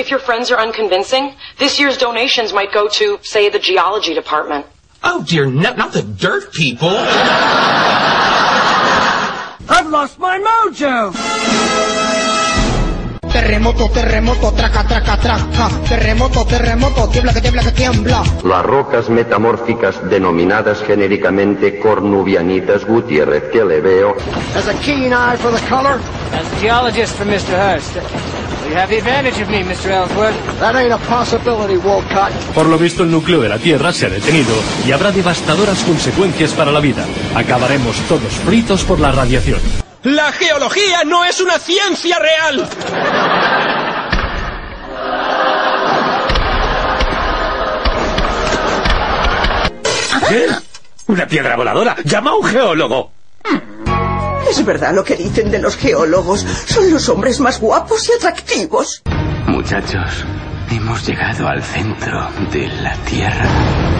If your friends are unconvincing, this year's donations might go to, say, the geology department. Oh dear, no, not the dirt people. I've lost my mojo! Terremoto, terremoto, traca, traca, traca. Terremoto, terremoto, tiembla que tiembla que tiembla. Las rocas metamórficas denominadas genéricamente cornubianitas Gutiérrez que le veo Has a keen eye for the color. As a geologist for Mr. Hurst, you have the advantage of me, Mr. Ellsworth. That ain't a possibility, Wolcott. Por lo visto, el núcleo de la Tierra se ha detenido y habrá devastadoras consecuencias para la vida. Acabaremos todos fritos por la radiación. La geología no es una ciencia real. ¿Qué? ¿Una piedra voladora? ¡Llama a un geólogo! Es verdad lo que dicen de los geólogos. Son los hombres más guapos y atractivos. Muchachos, hemos llegado al centro de la Tierra.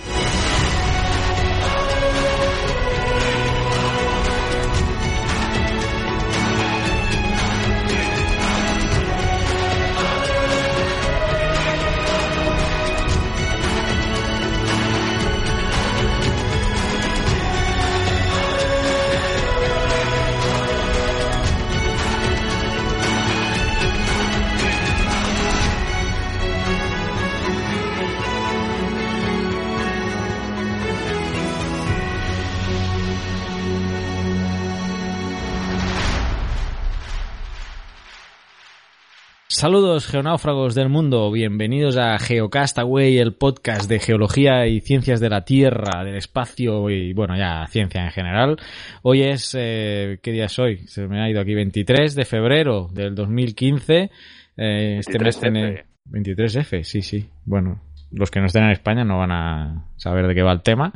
Saludos geonáufragos del mundo, bienvenidos a Geocastaway, el podcast de geología y ciencias de la Tierra, del espacio y bueno, ya ciencia en general. Hoy es, eh, ¿qué día es hoy? Se me ha ido aquí, 23 de febrero del 2015. Eh, este mes tiene 23F, sí, sí. Bueno, los que no estén en España no van a saber de qué va el tema.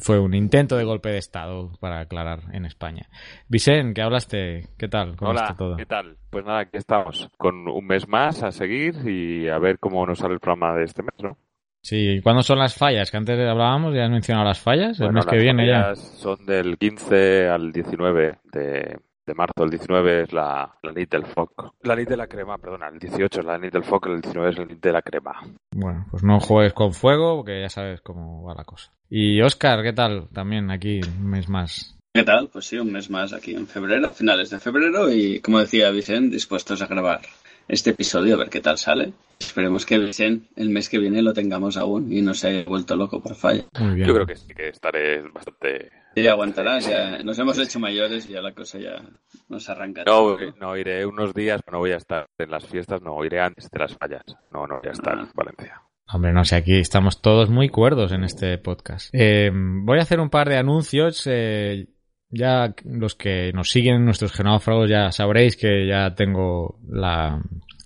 Fue un intento de golpe de Estado, para aclarar, en España. Vicente, ¿qué hablaste? ¿Qué tal? ¿Cómo Hola, está todo? ¿qué tal? Pues nada, aquí estamos, con un mes más a seguir y a ver cómo nos sale el programa de este mes, ¿no? Sí, ¿cuándo son las fallas? Que antes hablábamos, ya has mencionado las fallas, el mes que viene ya. Son del 15 al 19 de, de marzo. El 19 es la, la nit del foc. La nit de la crema, perdona. El 18 es la nit del foc, el 19 es la nit de la crema. Bueno, pues no juegues con fuego, porque ya sabes cómo va la cosa. Y Oscar, ¿qué tal? También aquí un mes más. ¿Qué tal? Pues sí, un mes más aquí en febrero, finales de febrero, y como decía Vicente, dispuestos a grabar este episodio, a ver qué tal sale. Esperemos que Vicente el mes que viene lo tengamos aún y no se haya vuelto loco por falla. Muy bien. Yo creo que sí que estaré bastante... Sí, aguantarás, ya nos hemos hecho mayores y ya la cosa ya nos arranca. No, no iré unos días, no voy a estar en las fiestas, no iré antes de las fallas. No, no voy a estar en Valencia. Hombre, no sé, aquí estamos todos muy cuerdos en este podcast. Eh, voy a hacer un par de anuncios. eh, ya los que nos siguen, nuestros genáufragos, ya sabréis que ya tengo la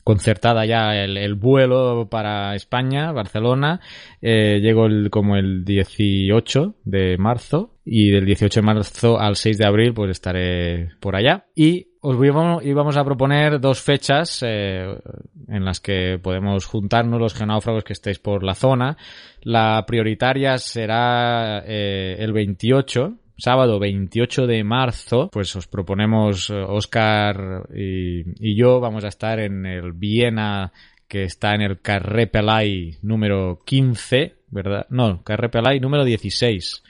concertada ya el, el vuelo para España, Barcelona. Eh, llego el, como el 18 de marzo y del 18 de marzo al 6 de abril pues estaré por allá. Y os íbamos, a proponer dos fechas eh, en las que podemos juntarnos los genáufragos que estéis por la zona. La prioritaria será eh, el 28, sábado 28 de marzo, pues os proponemos Oscar y, y, yo vamos a estar en el Viena que está en el Carré Pelay número 15, ¿verdad? No, Carré Pelay número 16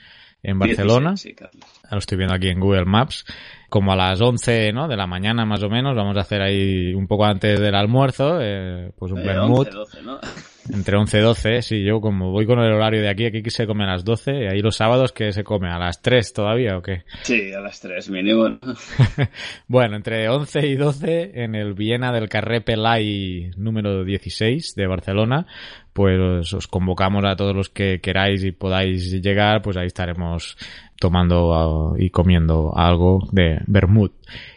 en Barcelona. 16, sí, Lo estoy viendo aquí en Google Maps. Como a las 11 ¿no? de la mañana más o menos, vamos a hacer ahí un poco antes del almuerzo, eh, pues un Eh, vermut. 11, 12, ¿no? Entre 11 y 12, sí, yo como voy con el horario de aquí, aquí se come a las 12, y ahí los sábados que se come a las 3 todavía o qué? Sí, a las 3 mínimo. bueno, entre 11 y 12 en el Viena del Carré Pelay número 16 de Barcelona, pues os convocamos a todos los que queráis y podáis llegar, pues ahí estaremos tomando y comiendo algo de vermut.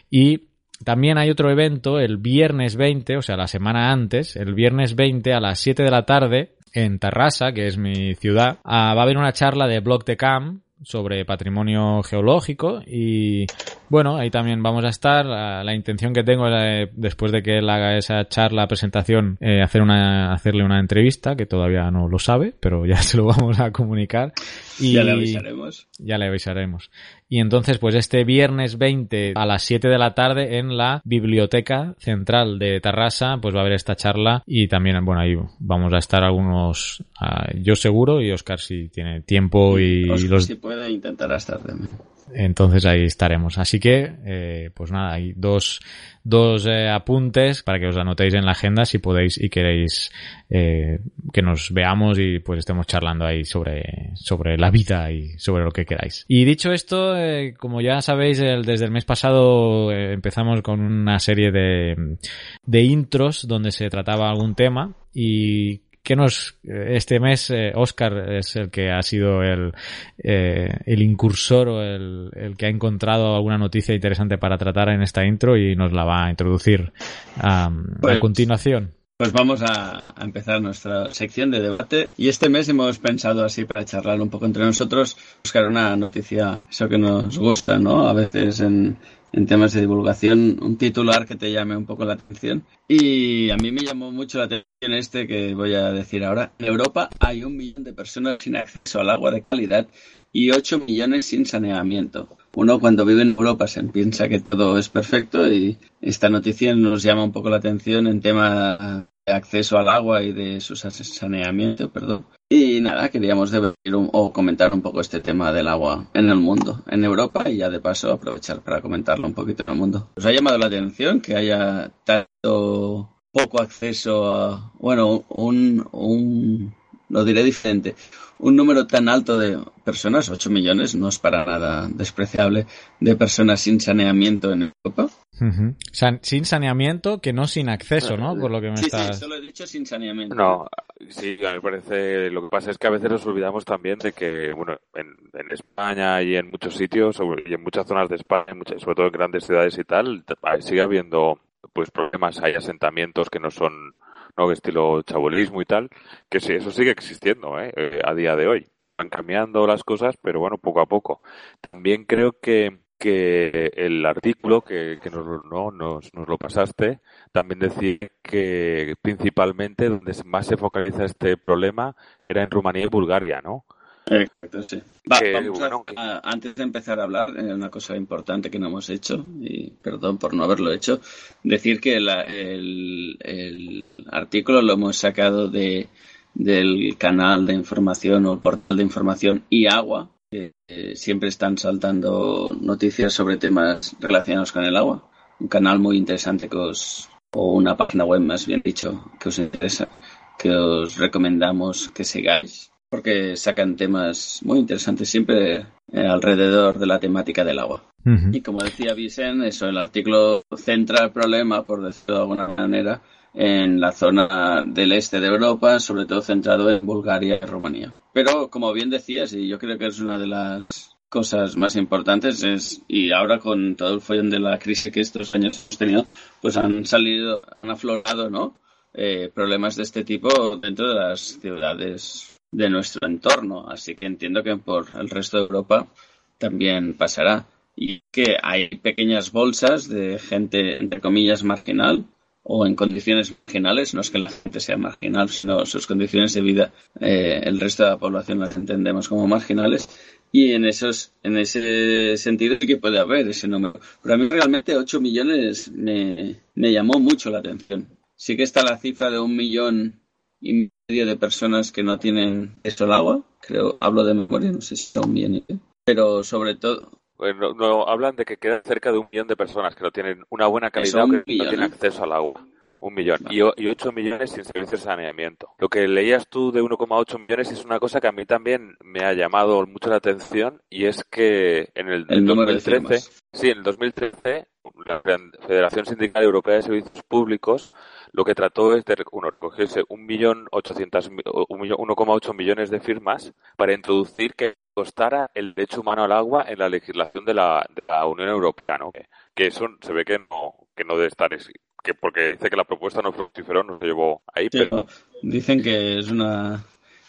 Y también hay otro evento el viernes 20, o sea, la semana antes, el viernes 20 a las 7 de la tarde, en Tarrasa, que es mi ciudad, ah, va a haber una charla de Blog de Cam sobre patrimonio geológico y bueno, ahí también vamos a estar. La, intención que tengo es, después de que él haga esa charla, presentación, eh, hacer una, hacerle una entrevista, que todavía no lo sabe, pero ya se lo vamos a comunicar. Y ya le avisaremos. Ya le avisaremos. Y entonces, pues este viernes 20 a las 7 de la tarde en la Biblioteca Central de Tarrasa, pues va a haber esta charla y también, bueno, ahí vamos a estar algunos, uh, yo seguro y Oscar si tiene tiempo y, Oscar, los... Si puede, intentar estar también. Entonces ahí estaremos. Así que, eh, pues nada, hay dos, dos eh, apuntes para que os anotéis en la agenda si podéis y queréis eh, que nos veamos y pues estemos charlando ahí sobre, sobre la vida y sobre lo que queráis. Y dicho esto, eh, como ya sabéis, desde el mes pasado eh, empezamos con una serie de, de intros donde se trataba algún tema y que nos este mes eh, Oscar es el que ha sido el, eh, el incursor o el, el, que ha encontrado alguna noticia interesante para tratar en esta intro y nos la va a introducir um, pues, a continuación. Pues vamos a, a, empezar nuestra sección de debate y este mes hemos pensado así para charlar un poco entre nosotros, buscar una noticia, eso que nos gusta, ¿no? A veces en, en temas de divulgación, un titular que te llame un poco la atención. Y a mí me llamó mucho la atención este que voy a decir ahora. En Europa hay un millón de personas sin acceso al agua de calidad y 8 millones sin saneamiento. Uno cuando vive en Europa se piensa que todo es perfecto y esta noticia nos llama un poco la atención en tema de acceso al agua y de su saneamiento, perdón. Y nada, queríamos debatir o comentar un poco este tema del agua en el mundo, en Europa, y ya de paso aprovechar para comentarlo un poquito en el mundo. ¿Os ha llamado la atención que haya tanto poco acceso a, bueno, un, un lo diré diferente, un número tan alto de personas, 8 millones, no es para nada despreciable, de personas sin saneamiento en Europa. Uh -huh. San, sin saneamiento, que no sin acceso, ¿no? Por lo que me sí, estás... Sí, solo he dicho sin saneamiento. No, sí, me parece. Lo que pasa es que a veces nos olvidamos también de que, bueno, en, en España y en muchos sitios, y en muchas zonas de España, sobre todo en grandes ciudades y tal, sigue habiendo pues problemas, hay asentamientos que no son no estilo chabolismo y tal, que sí, eso sigue existiendo ¿eh? a día de hoy. Van cambiando las cosas, pero bueno, poco a poco. También creo que, que el artículo que, que nos, no, nos, nos, lo pasaste también decía que principalmente donde más se focaliza este problema era en Rumanía y Bulgaria, ¿no? Exacto, sí. Va, que, vamos bueno, a, a, antes de empezar a hablar, eh, una cosa importante que no hemos hecho, y perdón por no haberlo hecho, decir que la, el, el, artículo lo hemos sacado de, del canal de información o el portal de información y agua, que eh, siempre están saltando noticias sobre temas relacionados con el agua. Un canal muy interesante que os, o una página web más bien dicho, que os interesa, que os recomendamos que sigáis porque sacan temas muy interesantes siempre eh, alrededor de la temática del agua. Uh -huh. Y como decía Vicen, eso, el artículo centra el problema, por decirlo de alguna manera, en la zona del este de Europa, sobre todo centrado en Bulgaria y Rumanía. Pero como bien decías, y yo creo que es una de las cosas más importantes es y ahora con todo el follón de la crisis que estos años hemos tenido pues han salido han aflorado no eh, problemas de este tipo dentro de las ciudades de nuestro entorno. Así que entiendo que por el resto de Europa también pasará. Y que hay pequeñas bolsas de gente, entre comillas, marginal o en condiciones marginales. No es que la gente sea marginal, sino sus condiciones de vida. Eh, el resto de la población las entendemos como marginales. Y en esos, en ese sentido que puede haber ese número. Pero a mí realmente 8 millones me, me llamó mucho la atención. Sí que está la cifra de un millón y medio de personas que no tienen esto al agua. Creo, hablo de memoria, no sé si son bien, pero sobre todo. Bueno, no, hablan de que quedan cerca de un millón de personas que no tienen una buena calidad o que millón, no tienen acceso al agua. Un millón. Y, y 8 millones sin servicios de saneamiento. Lo que leías tú de 1,8 millones es una cosa que a mí también me ha llamado mucho la atención y es que en el, El número de 2013, firmas. sí, en el 2013, la Federación Sindical Europea de Servicios Públicos lo que trató es de uno, recogerse un millón ochocientas mi- o un millón- 1,8 millones de firmas para introducir que costara el derecho humano al agua en la legislación de la, de la Unión Europea, ¿no? Que, que eso se ve que no, que no debe estar, es- que porque dice que la propuesta no fructiferó, no se llevó ahí, Sí, pero Dicen que es una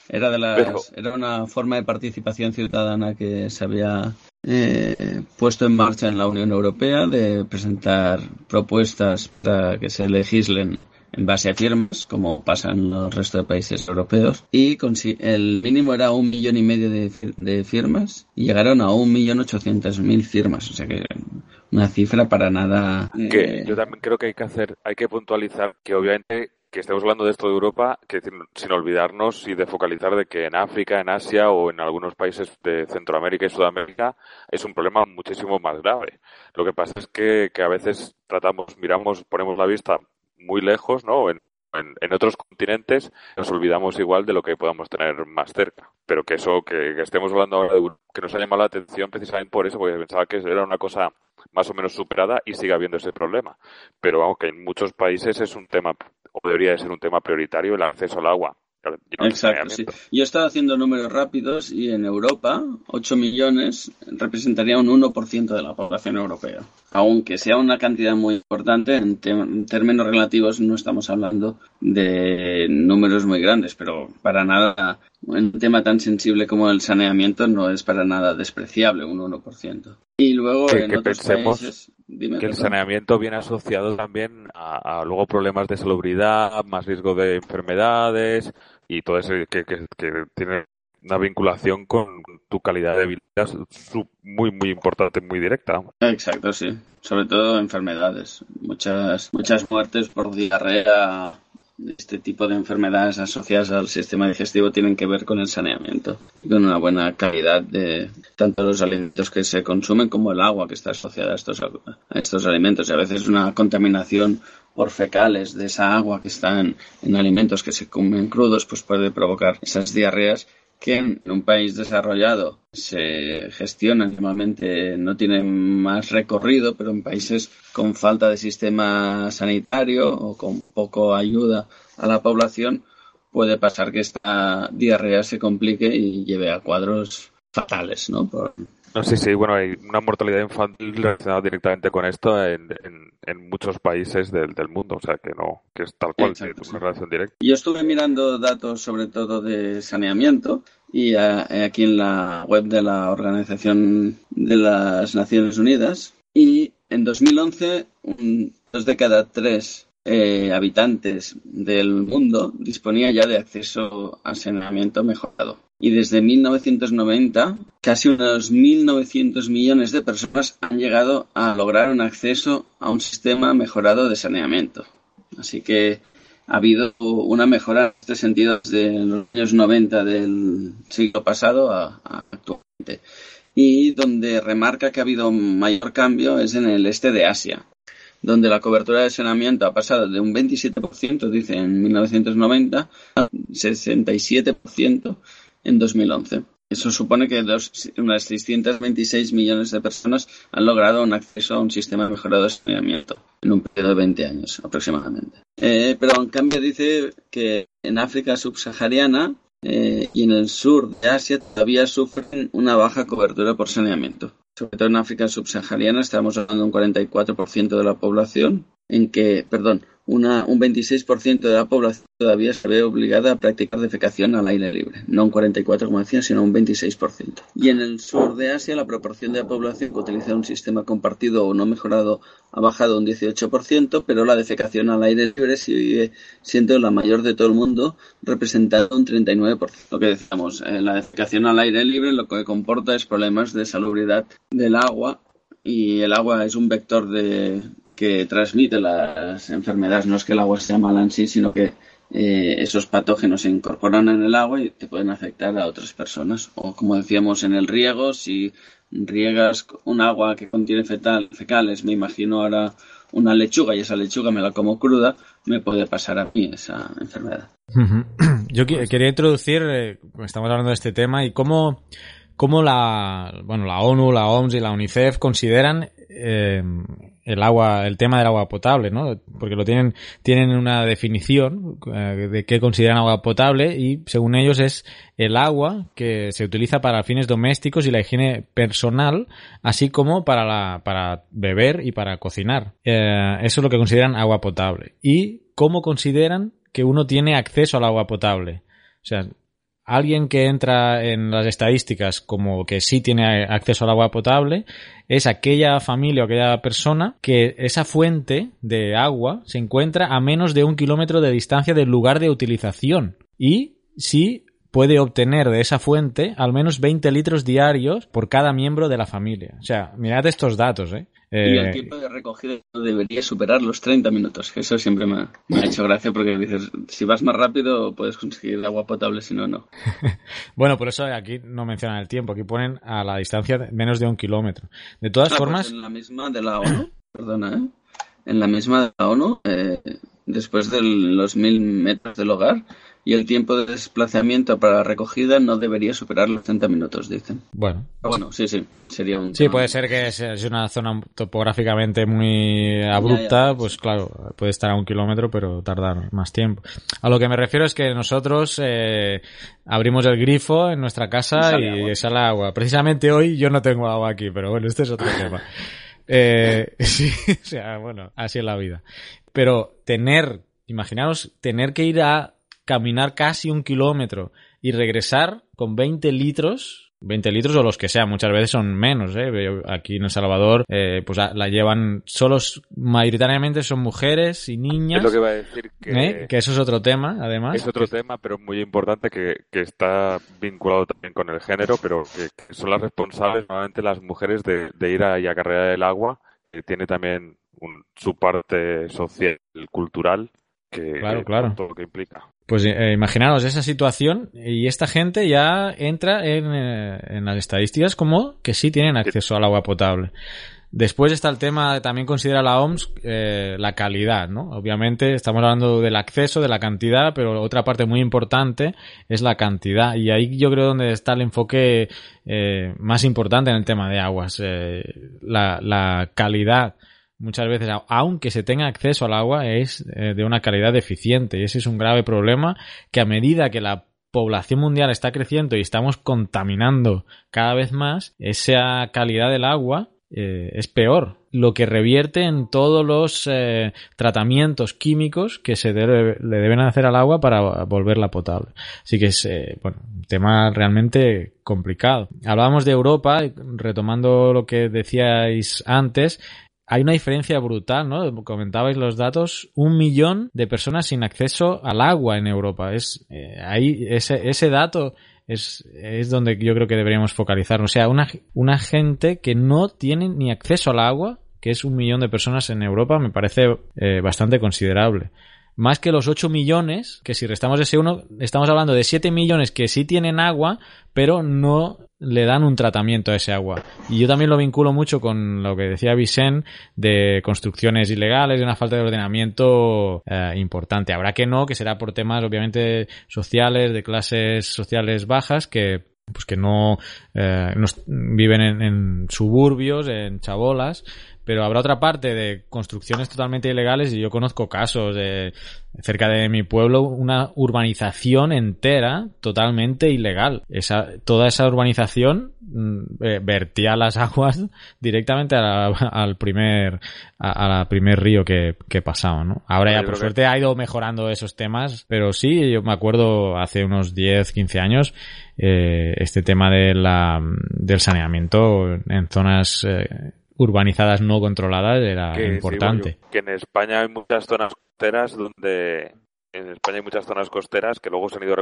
era de las Pero- era una forma de participación ciudadana que se había eh, puesto en marcha en la Unión Europea de presentar propuestas para que se legislen en base a firmas, como pasa en los restos de países europeos, y el mínimo era un millón y medio de, fir- de firmas y llegaron a un millón ochocientos mil firmas, o sea que una cifra para nada eh, yo también creo que hay que hacer, hay que puntualizar que obviamente que estemos hablando de esto de Europa, que sin olvidarnos y de focalizar de que en África, en Asia o en algunos países de Centroamérica y Sudamérica es un problema muchísimo más grave. Lo que pasa es que, que a veces tratamos, miramos, ponemos la vista muy lejos, ¿no? En, en, otros continentes nos olvidamos igual de lo que podamos tener más cerca. Pero que eso, que, estemos hablando ahora de que nos ha llamado la atención precisamente por eso, porque pensaba que era una cosa más o menos superada y sigue habiendo ese problema. Pero vamos, que en muchos países es un tema, o debería de ser un tema prioritario, el acceso al agua. Exacto, sí. Yo he estado haciendo números rápidos y en Europa 8 millones representaría un 1% de la población europea. Aunque sea una cantidad muy importante, en, en términos relativos no estamos hablando de números muy grandes, pero para nada, un tema tan sensible como el saneamiento no es para nada despreciable, un 1%. Y luego Que- en que otros pensemos países... Dime, que el perdón. saneamiento viene asociado también a, a luego problemas de salubridad, más riesgo de enfermedades y todo eso que, que, tiene una vinculación con tu calidad de vida muy, muy importante, muy directa. Exacto, sí. Sobre todo enfermedades. Muchas, muchas muertes por diarrea. Este tipo de enfermedades asociadas al sistema digestivo tienen que ver con el saneamiento con una buena calidad de tanto los alimentos que se consumen como el agua que está asociada a estos, a estos alimentos. Y a veces una contaminación por fecales de esa agua que está en, en alimentos que se comen crudos, pues puede provocar esas diarreas que en un país desarrollado se gestionan, normalmente no tienen más recorrido, pero en países con falta de sistema sanitario o con poco ayuda a la población, puede pasar que esta diarrea se complique y lleve a cuadros fatales, ¿no? Por- No, sí, sí, bueno, hay una mortalidad infantil relacionada directamente con esto en, en, en muchos países del, del mundo, o sea que no, que es tal cual, Exacto, una relación directa. Yo estuve mirando datos sobre todo de saneamiento y ah, aquí en la web de la Organización de las Naciones Unidas y en 2011 un- dos de cada tres eh, habitantes del mundo disponía ya de acceso a saneamiento mejorado. Y desde 1990, casi unos 1.900 millones de personas han llegado a lograr un acceso a un sistema mejorado de saneamiento. Así que ha habido una mejora en este sentido desde los años 90 del siglo pasado a, actualmente. Y donde remarca que ha habido mayor cambio es en el este de Asia, donde la cobertura de saneamiento ha pasado de un 27%, dice, en 1990, a 67% en 2011. Eso supone que dos, unas 626 millones de personas han logrado un acceso a un sistema mejorado de saneamiento en un periodo de 20 años aproximadamente. Eh, pero en cambio dice que en África subsahariana eh, y en el sur de Asia todavía sufren una baja cobertura por saneamiento. Sobre todo en África subsahariana estamos hablando de un 44% de la población, en que, perdón, una, un 26% de la población todavía se ve obligada a practicar defecación al aire libre. No un 44% como decía, sino un 26%. Y en el sur de Asia la proporción de la población que utiliza un sistema compartido o no mejorado ha bajado un 18%, pero la defecación al aire libre sigue siendo la mayor de todo el mundo, representando un 39%. Lo que decíamos, eh, la defecación al aire libre lo que comporta es problemas de salubridad del agua y el agua es un vector de que transmite las enfermedades. No es que el agua sea mala en sí, sino que eh, esos patógenos se incorporan en el agua y te pueden afectar a otras personas. O como decíamos en el riego, si riegas un agua que contiene fetal, fecales, me imagino ahora una lechuga y esa lechuga me la como cruda, me puede pasar a mí esa enfermedad. Yo quería introducir, eh, estamos hablando de este tema, y cómo, cómo la, bueno, la ONU, la OMS y la UNICEF consideran eh, el agua, el tema del agua potable, ¿no? Porque lo tienen, tienen una definición eh, de qué consideran agua potable y según ellos es el agua que se utiliza para fines domésticos y la higiene personal, así como para la, para beber y para cocinar. Eh, eso es lo que consideran agua potable. Y cómo consideran que uno tiene acceso al agua potable. O sea, alguien que entra en las estadísticas como que sí tiene acceso al agua potable es aquella familia o aquella persona que esa fuente de agua se encuentra a menos de un kilómetro de distancia del lugar de utilización y sí puede obtener de esa fuente al menos 20 litros diarios por cada miembro de la familia. O sea, mirad estos datos, ¿eh? Y el eh, tiempo de recogida no debería superar los 30 minutos. Eso siempre me, ha hecho gracia porque dices, si vas más rápido puedes conseguir agua potable, si no, no. bueno, por eso aquí no mencionan el tiempo, aquí ponen a la distancia de menos de un kilómetro. De todas ah, pues formas... en la misma de la ONU, perdona, ¿eh? En la misma de la ONU, eh, después de los mil metros del hogar, y el tiempo de desplazamiento para la recogida no debería superar los 30 minutos, dicen. Bueno. Bueno, sí, sí, sería un... Sí, puede ser que sea una zona topográficamente muy abrupta, pues claro, puede estar a un kilómetro, pero tardar más tiempo. A lo que me refiero es que nosotros eh, abrimos el grifo en nuestra casa y sale, agua. Precisamente hoy yo no tengo agua aquí, pero bueno, este es otro tema. Eh, sí, o sea, bueno, así es la vida. Pero tener, imaginaos, tener que ir a caminar casi un kilómetro y regresar con 20 litros 20 litros o los que sean, muchas veces son menos, ¿eh? Aquí en El Salvador, eh, pues la llevan solos, mayoritariamente son mujeres y niñas. Es lo que iba a decir que... ¿Eh? Que eso es otro tema, además. Es otro tema, pero muy importante que, que, está vinculado también con el género, pero que, son las responsables, normalmente las mujeres, de, de ir a, y acarrear el agua, que tiene también su parte social, cultural, que, claro, claro. todo lo que implica. Pues eh, imaginaros esa situación y esta gente ya entra en, eh, en, las estadísticas como que sí tienen acceso al agua potable. Después está el tema, también considera la OMS, eh, la calidad, ¿no? Obviamente estamos hablando del acceso, de la cantidad, pero otra parte muy importante es la cantidad. Y ahí yo creo donde está el enfoque eh, más importante en el tema de aguas. Eh, la, la calidad muchas veces, aunque se tenga acceso al agua, es eh, de una calidad deficiente. Y ese es un grave problema que a medida que la población mundial está creciendo y estamos contaminando cada vez más, esa calidad del agua eh, es peor, lo que revierte en todos los eh, tratamientos químicos que se le deben hacer al agua para volverla potable. Así que es bueno, un tema realmente complicado. Hablábamos de Europa, retomando lo que decíais antes, hay una diferencia brutal, ¿no? Comentabais los datos, un millón de personas sin acceso al agua en Europa. Es eh, ahí ese, dato es, es donde yo creo que deberíamos focalizarnos. O sea, una, una gente que no tiene ni acceso al agua, que es un millón de personas en Europa, me parece eh, bastante considerable más que los 8 millones, que si restamos ese uno, estamos hablando de 7 millones que sí tienen agua, pero no le dan un tratamiento a ese agua. Y yo también lo vinculo mucho con lo que decía Vicente de construcciones ilegales, de una falta de ordenamiento eh, importante. Habrá que no, que será por temas obviamente sociales, de clases sociales bajas, que pues que no, eh, viven en, en suburbios, en chabolas, pero habrá otra parte de construcciones totalmente ilegales y yo conozco casos de cerca de mi pueblo una urbanización entera totalmente ilegal. Esa, toda esa urbanización mm, eh, vertía las aguas directamente al primer a, primer río que, que pasaba, ¿no? Ahora ya por suerte ha ido mejorando esos temas, pero sí, yo me acuerdo hace unos 10, 15 años eh, este tema de la, del saneamiento en zonas eh, urbanizadas no controladas era importante. que en España hay muchas zonas costeras donde en España hay muchas zonas costeras que luego se han ido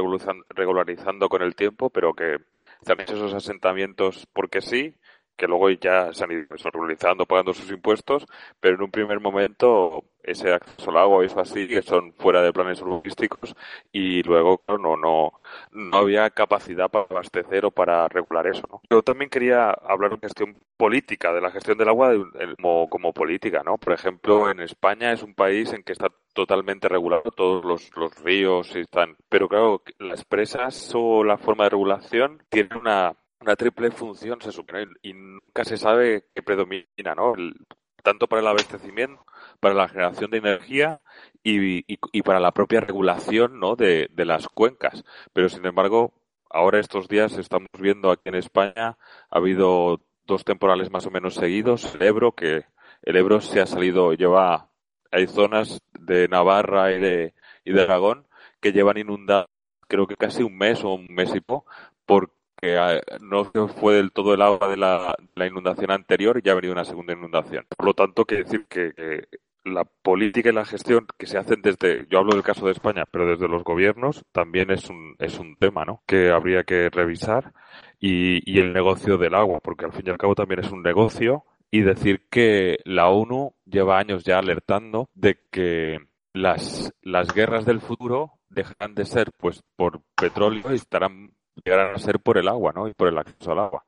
regularizando con el tiempo, pero que están esos asentamientos porque sí, que luego ya se han ido regularizando, pagando sus impuestos, pero en un primer momento ese acceso al agua, eso así, que son fuera de planes urbanísticos y luego claro, no, no, no había capacidad para abastecer o para regular eso. ¿no? Yo también quería hablar de cuestión política, de la gestión del agua como, como política. ¿no? Por ejemplo, en España es un país en que está totalmente regulado, todos los, los ríos están, pero claro, las presas o la forma de regulación tienen una una triple función se supone y nunca se sabe qué predomina, ¿no? tanto para el abastecimiento, para la generación de energía y, y, para la propia regulación ¿no? de, de, las cuencas. Pero sin embargo, ahora estos días estamos viendo aquí en España, ha habido dos temporales más o menos seguidos, el Ebro, que el Ebro se ha salido, lleva, hay zonas de Navarra y de, y de Aragón que llevan inundadas creo que casi un mes o un mes y poco, porque que ah, no fue del todo el agua de la, inundación anterior y ya ha venido una segunda inundación. Por lo tanto, quiere decir que, la política y la gestión que se hacen desde, yo hablo del caso de España, pero desde los gobiernos también es un, es un tema, ¿no? Que habría que revisar y, y el negocio del agua, porque al fin y al cabo también es un negocio y decir que la ONU lleva años ya alertando de que las, las guerras del futuro dejarán de ser pues por petróleo y estarán llegarán a ser por el agua, ¿no? Y por el acceso al agua.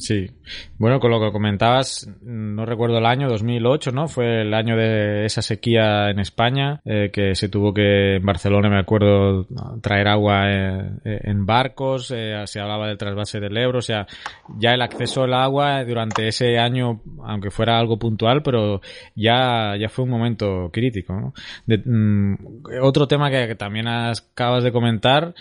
Sí. Bueno, con lo que comentabas, no recuerdo el año, 2008, ¿no? Fue el año de esa sequía en España, eh, que se tuvo que, en Barcelona, me acuerdo, traer agua eh, en barcos, eh, se hablaba del trasvase del Ebro, o sea, ya el acceso al agua durante ese año, aunque fuera algo puntual, pero ya, ya fue un momento crítico, ¿no? Mm, otro tema que también acabas de comentar,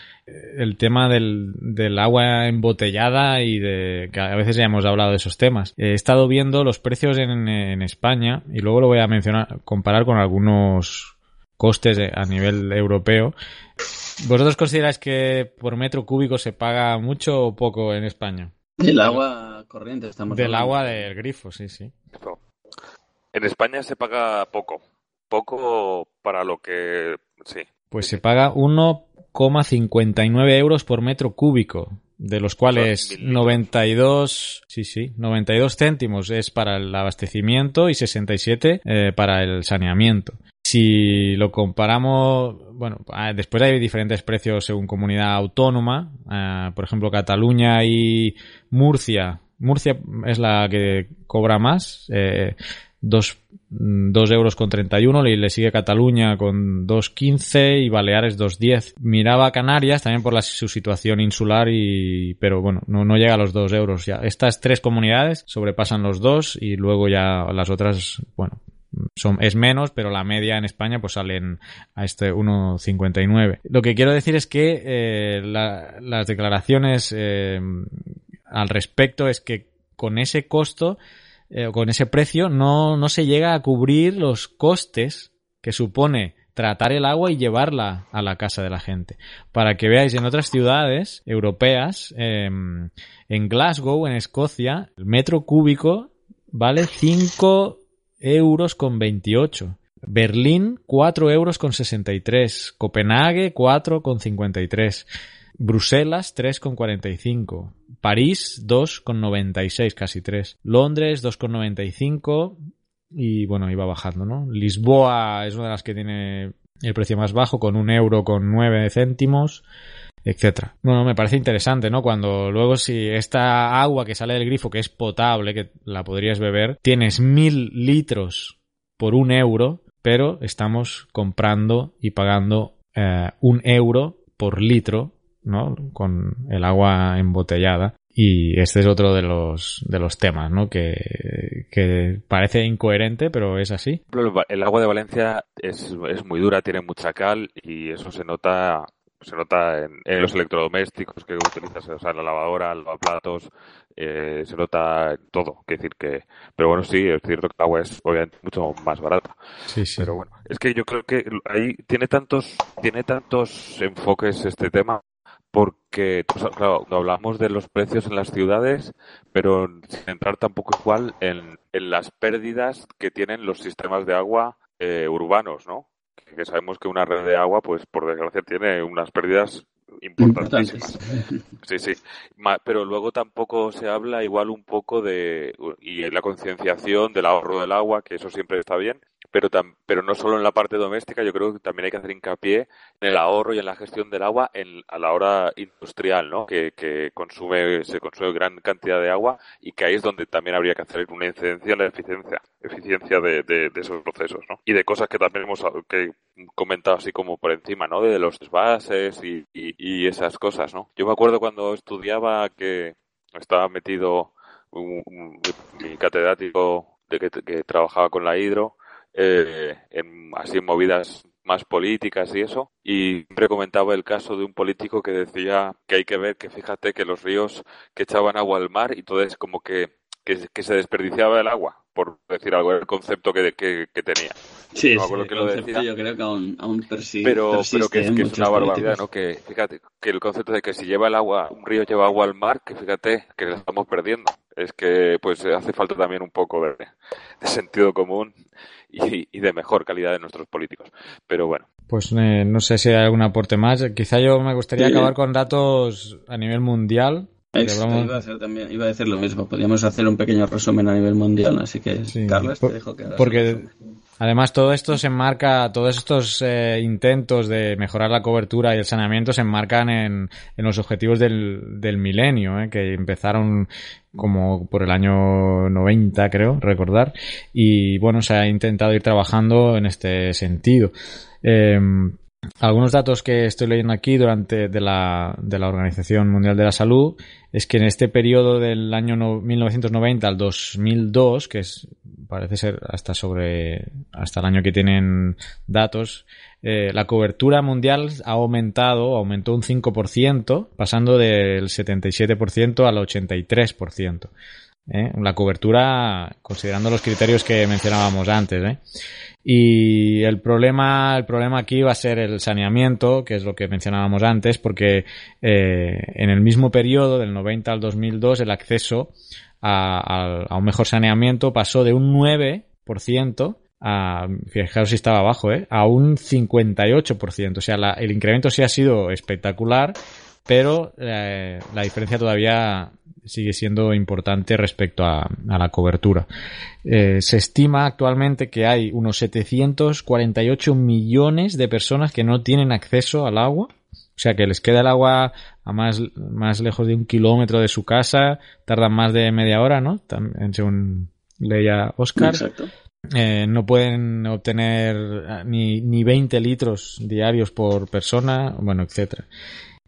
el tema del, del agua embotellada y de que a veces ya hemos hablado de esos temas. He estado viendo los precios en, en España y luego lo voy a mencionar, comparar con algunos costes a nivel europeo. ¿Vosotros consideráis que por metro cúbico se paga mucho o poco en España? Del agua corriente estamos Del agua del grifo, sí, sí. En España se paga poco. Poco para lo que... Sí. Pues se paga 1,59 euros por metro cúbico de los cuales 92, sí, sí, 92 céntimos es para el abastecimiento y 67 eh, para el saneamiento. Si lo comparamos, bueno, ah, después hay diferentes precios según comunidad autónoma. Ah, por ejemplo, Cataluña y Murcia. Murcia es la que cobra más. Eh, 2, euros con 31 y le sigue Cataluña con 2.15 y Baleares 2.10. Miraba Canarias también por su situación insular y, pero bueno, no, no llega a los 2 euros ya. Estas tres comunidades sobrepasan los 2 y luego ya las otras, bueno, son, es menos, pero la media en España pues salen a este 1,59. Lo que quiero decir es que eh, las declaraciones eh, al respecto es que con ese costo eh, con ese precio no, no se llega a cubrir los costes que supone tratar el agua y llevarla a la casa de la gente. Para que veáis, en otras ciudades europeas, em, en Glasgow, en Escocia, el metro cúbico vale 5 euros con 28. Berlín, 4 euros con 63. Copenhague, 4 con 53. Bruselas 3,45. París 2,96, casi 3. Londres 2,95 y bueno, iba bajando, ¿no? Lisboa es una de las que tiene el precio más bajo con un euro con 9 céntimos etcétera. Bueno, me parece interesante, ¿no? Cuando luego si esta agua que sale del grifo, que es potable, que la podrías beber, tienes mil litros por un euro, pero estamos comprando y pagando eh, un euro por litro ¿no? Con el agua embotellada. Y este es otro de los, de los temas, ¿no? Que, que parece incoherente, pero es así. El agua de Valencia es, es muy dura, tiene mucha cal y eso se nota se nota en, los electrodomésticos que utilizas, o sea, la lavadora, el lavaplatos, eh, se nota en todo. Que decir que, pero bueno, sí, es cierto que el agua es obviamente mucho más barata. Sí, sí. Pero bueno, es que yo creo que ahí tiene tantos, tiene tantos enfoques este tema porque, claro, hablamos de los precios en las ciudades, pero sin entrar tampoco igual en, las pérdidas que tienen los sistemas de agua eh, urbanos, ¿no? Que sabemos que una red de agua, pues por desgracia, tiene unas pérdidas importantísimas. Sí, sí. Pero luego tampoco se habla igual un poco de y la concienciación del ahorro del agua, que eso siempre está bien, pero, pero no solo en la parte doméstica, yo creo que también hay que hacer hincapié en el ahorro y en la gestión del agua en, a la hora industrial, ¿no? Que, que consume, se consume gran cantidad de agua y que ahí es donde también habría que hacer una incidencia en la eficiencia, eficiencia de, de, esos procesos, ¿no? Y de cosas que también hemos que comentado así como por encima, ¿no? De los bases y, y, esas cosas, ¿no? Yo me acuerdo cuando estudiaba que estaba metido mi catedrático de que trabajaba con la hidro eh, en así movidas más políticas y eso. Y siempre comentaba el caso de un político que decía que hay que ver que fíjate que los ríos que echaban agua al mar y todo es como que, que, se desperdiciaba el agua, por decir algo, el concepto que, que, tenía. Sí, no que lo decía. yo creo que aún, aún pero, pero que, es, que es una barbaridad, ¿no? Que fíjate, que el concepto de que si lleva el agua, un río lleva agua al mar, que fíjate que la estamos perdiendo. Es que pues hace falta también un poco de, de sentido común y, de mejor calidad de nuestros políticos. Pero bueno. Pues eh, no sé si hay algún aporte más. Quizá yo me gustaría acabar con datos a nivel mundial. iba, a también, iba a decir lo mismo. Podríamos hacer un pequeño resumen a nivel mundial, así que Carlos, te dejo que Porque además todo esto se enmarca, todos estos eh, intentos de mejorar la cobertura y el saneamiento se enmarcan en, en los objetivos del, del milenio, eh, que empezaron como por el año 90, creo, recordar. Y bueno, se ha intentado ir trabajando en este sentido. Em, algunos datos que estoy leyendo aquí durante de la, de la Organización Mundial de la Salud es que en este periodo del año 1990 al 2002, que es, parece ser hasta sobre hasta el año que tienen datos, eh, la cobertura mundial ha aumentado, aumentó un 5%, pasando del 77% al 83%. ¿eh? La cobertura, considerando los criterios que mencionábamos antes. ¿eh? Y el problema, el problema aquí va a ser el saneamiento, que es lo que mencionábamos antes, porque en el mismo periodo, del 90 al 2002, el acceso a, un mejor saneamiento pasó de un 9% a, fijaros si estaba abajo, ¿eh? a un 58%. O sea, el incremento sí ha sido espectacular, pero eh, la diferencia todavía sigue siendo importante respecto a, la cobertura. Eh, se estima actualmente que hay unos 748 millones de personas que no tienen acceso al agua. O sea, que les queda el agua a más, más lejos de un kilómetro de su casa, tardan más de media hora, ¿no? También, según leía Oscar. Exacto. Eh, no pueden obtener eh, ni, ni 20 litros diarios por persona, bueno, etcétera.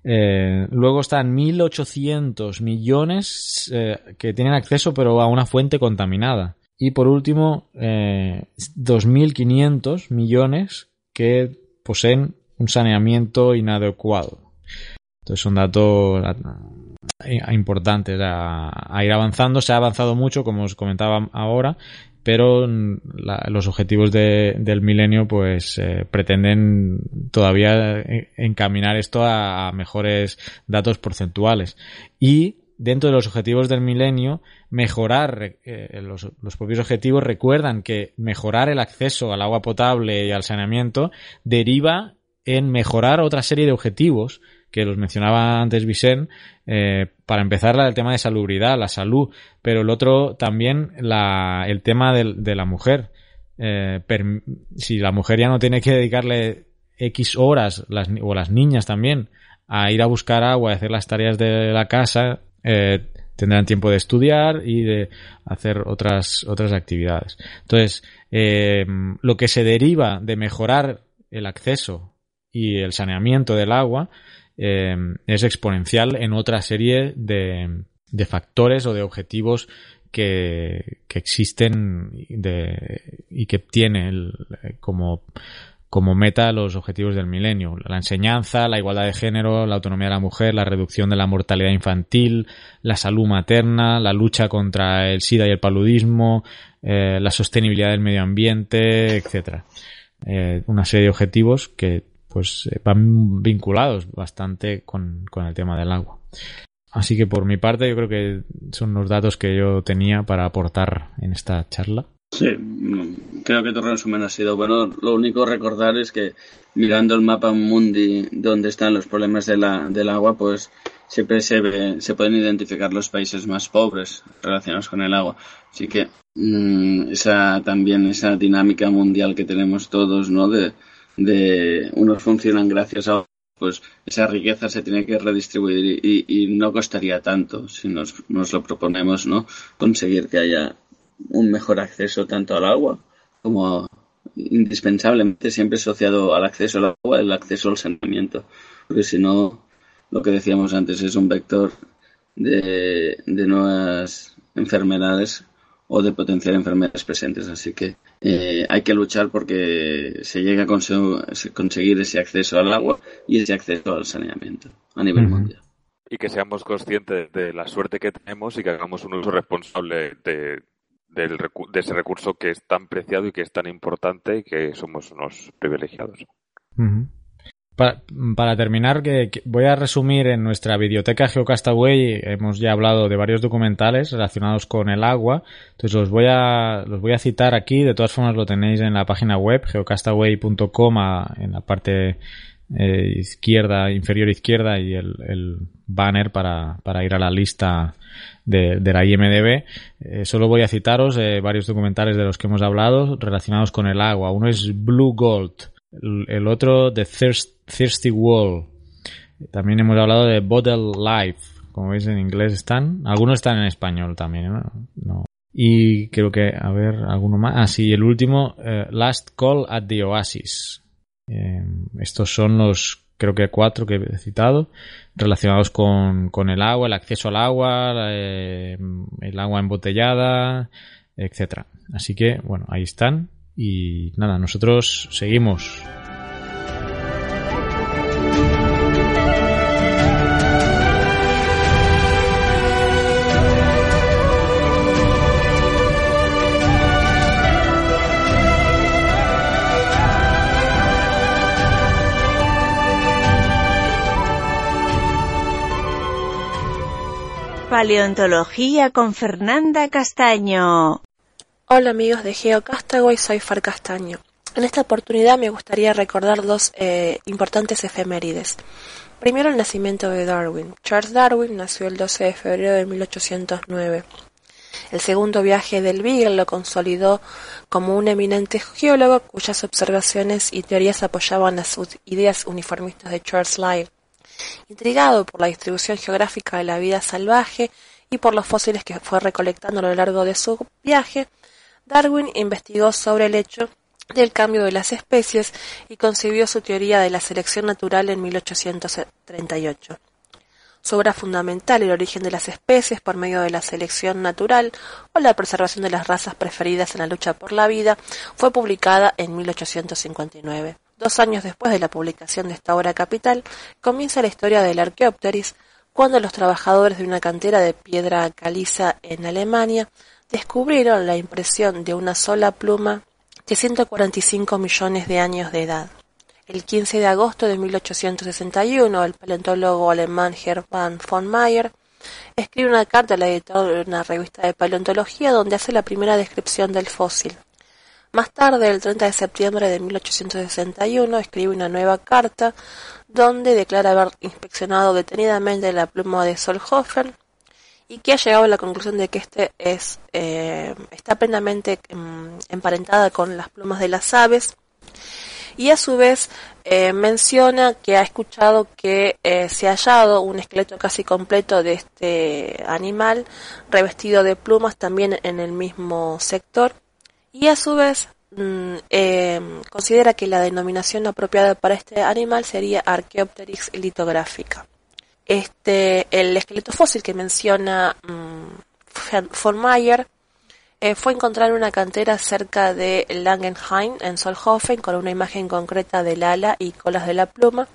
Eh, luego están 1.800 millones que tienen acceso pero a una fuente contaminada. Y por último, 2.500 millones que poseen un saneamiento inadecuado. Entonces son datos importantes a, a, ir avanzando. Se ha avanzado mucho, como os comentaba ahora, pero los objetivos de, del milenio pues eh, pretenden todavía eh, encaminar esto a, mejores datos porcentuales. Y dentro de los objetivos del milenio mejorar eh, los, los, propios objetivos recuerdan que mejorar el acceso al agua potable y al saneamiento deriva en mejorar otra serie de objetivos que los mencionaba antes Vicente, eh, para empezar el tema de salubridad, la salud, pero el otro también la, el tema de, la mujer. Eh, si la mujer ya no tiene que dedicarle X horas, las, o las niñas también, a ir a buscar agua, a hacer las tareas de la casa, eh, tendrán tiempo de estudiar y de hacer otras, otras actividades. Entonces, lo que se deriva de mejorar el acceso y el saneamiento del agua eh, es exponencial en otra serie de, de factores o de objetivos que, que existen y que tiene como, como meta los objetivos del milenio. La enseñanza, la igualdad de género, la autonomía de la mujer, la reducción de la mortalidad infantil, la salud materna, la lucha contra el SIDA y el paludismo, eh, la sostenibilidad del medio ambiente, etcétera. Eh, una serie de objetivos que pues eh, van vinculados bastante con, con el tema del agua. Así que por mi parte yo creo que son los datos que yo tenía para aportar en esta charla. Sí, creo que tu resumen ha sido bueno. Lo único recordar es que mirando el mapa mundi donde están los problemas de la, del agua, pues siempre se, se pueden identificar los países más pobres relacionados con el agua. Así que mm, esa también esa dinámica mundial que tenemos todos, ¿no? De, de unos funcionan gracias a pues esa riqueza se tiene que redistribuir y, no costaría tanto si nos, nos lo proponemos, ¿no? Conseguir que haya un mejor acceso tanto al agua como indispensablemente siempre asociado al acceso al agua el acceso al saneamiento porque si no lo que decíamos antes es un vector de, de nuevas enfermedades o de potenciar enfermedades presentes así que eh, hay que luchar porque se llegue a conseguir ese acceso al agua y ese acceso al saneamiento a nivel mundial. Y que seamos conscientes de la suerte que tenemos y que hagamos un uso responsable de, del, de ese recurso que es tan preciado y que es tan importante y que somos unos privilegiados. Para, terminar, que, voy a resumir en nuestra biblioteca Geocastaway, hemos ya hablado de varios documentales relacionados con el agua, entonces los voy a, los voy a citar aquí, de todas formas lo tenéis en la página web geocastaway.com en la parte eh, izquierda, inferior izquierda y el, el banner para, para, ir a la lista de, de la IMDB. Eh, solo voy a citaros eh, varios documentales de los que hemos hablado relacionados con el agua. Uno es Blue Gold, el, otro The Thirst, Thirsty Wall. También hemos hablado de Bottle Life, como veis en inglés están. Algunos están en español también, no. Y creo que, a ver, alguno más. Ah, sí, el último, Last Call at the Oasis eh, estos son los, creo que cuatro que he citado, relacionados con, con el agua, el acceso al agua, eh, el agua embotellada, etcétera. Así que, bueno, ahí están. Y nada, nosotros seguimos. Paleontología con Fernanda Castaño. Hola amigos de GeoCastaway, soy Far Castaño. En esta oportunidad me gustaría recordar dos eh, importantes efemérides. Primero el nacimiento de Darwin. Charles Darwin nació el 12 de febrero de 1809. El segundo viaje del Beagle lo consolidó como un eminente geólogo cuyas observaciones y teorías apoyaban las ideas uniformistas de Charles Lyell. Intrigado por la distribución geográfica de la vida salvaje y por los fósiles que fue recolectando a lo largo de su viaje, Darwin investigó sobre el hecho del cambio de las especies y concibió su teoría de la selección natural en 1838. Su obra fundamental, El origen de las especies por medio de la selección natural o la preservación de las razas preferidas en la lucha por la vida, fue publicada en 1859. Dos años después de la publicación de esta obra capital, comienza la historia del Archaeopteryx, cuando los trabajadores de una cantera de piedra caliza en Alemania descubrieron la impresión de una sola pluma de 145 millones de años de edad. El 15 de agosto de 1861, el paleontólogo alemán Hermann von Mayer escribe una carta al editor de una revista de paleontología donde hace la primera descripción del fósil. Más tarde, el 30 de septiembre de 1861, escribe una nueva carta donde declara haber inspeccionado detenidamente la pluma de Solhofen y que ha llegado a la conclusión de que este es, eh, está plenamente um, emparentada con las plumas de las aves y a su vez eh, menciona que ha escuchado que eh, se ha hallado un esqueleto casi completo de este animal revestido de plumas también en el mismo sector y a su vez mm, considera que la denominación apropiada para este animal sería Archaeopteryx litográfica. Este, el esqueleto fósil que menciona mm, von Mayer eh, fue encontrado en una cantera cerca de Langenheim, en Solhofen, con una imagen concreta del ala y colas de la pluma,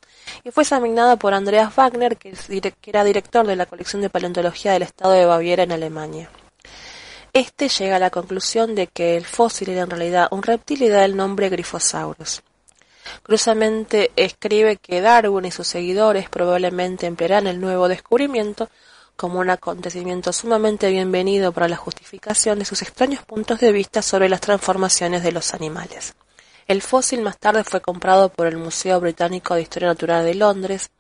y fue examinada por Andreas Wagner, que, que era director de la colección de paleontología del estado de Baviera en Alemania. Este llega a la conclusión de que el fósil era en realidad un reptil y da el nombre Gryphosaurus. Cruzamente escribe que Darwin y sus seguidores probablemente emplearán el nuevo descubrimiento como un acontecimiento sumamente bienvenido para la justificación de sus extraños puntos de vista sobre las transformaciones de los animales. El fósil más tarde fue comprado por el Museo Británico de Historia Natural de Londres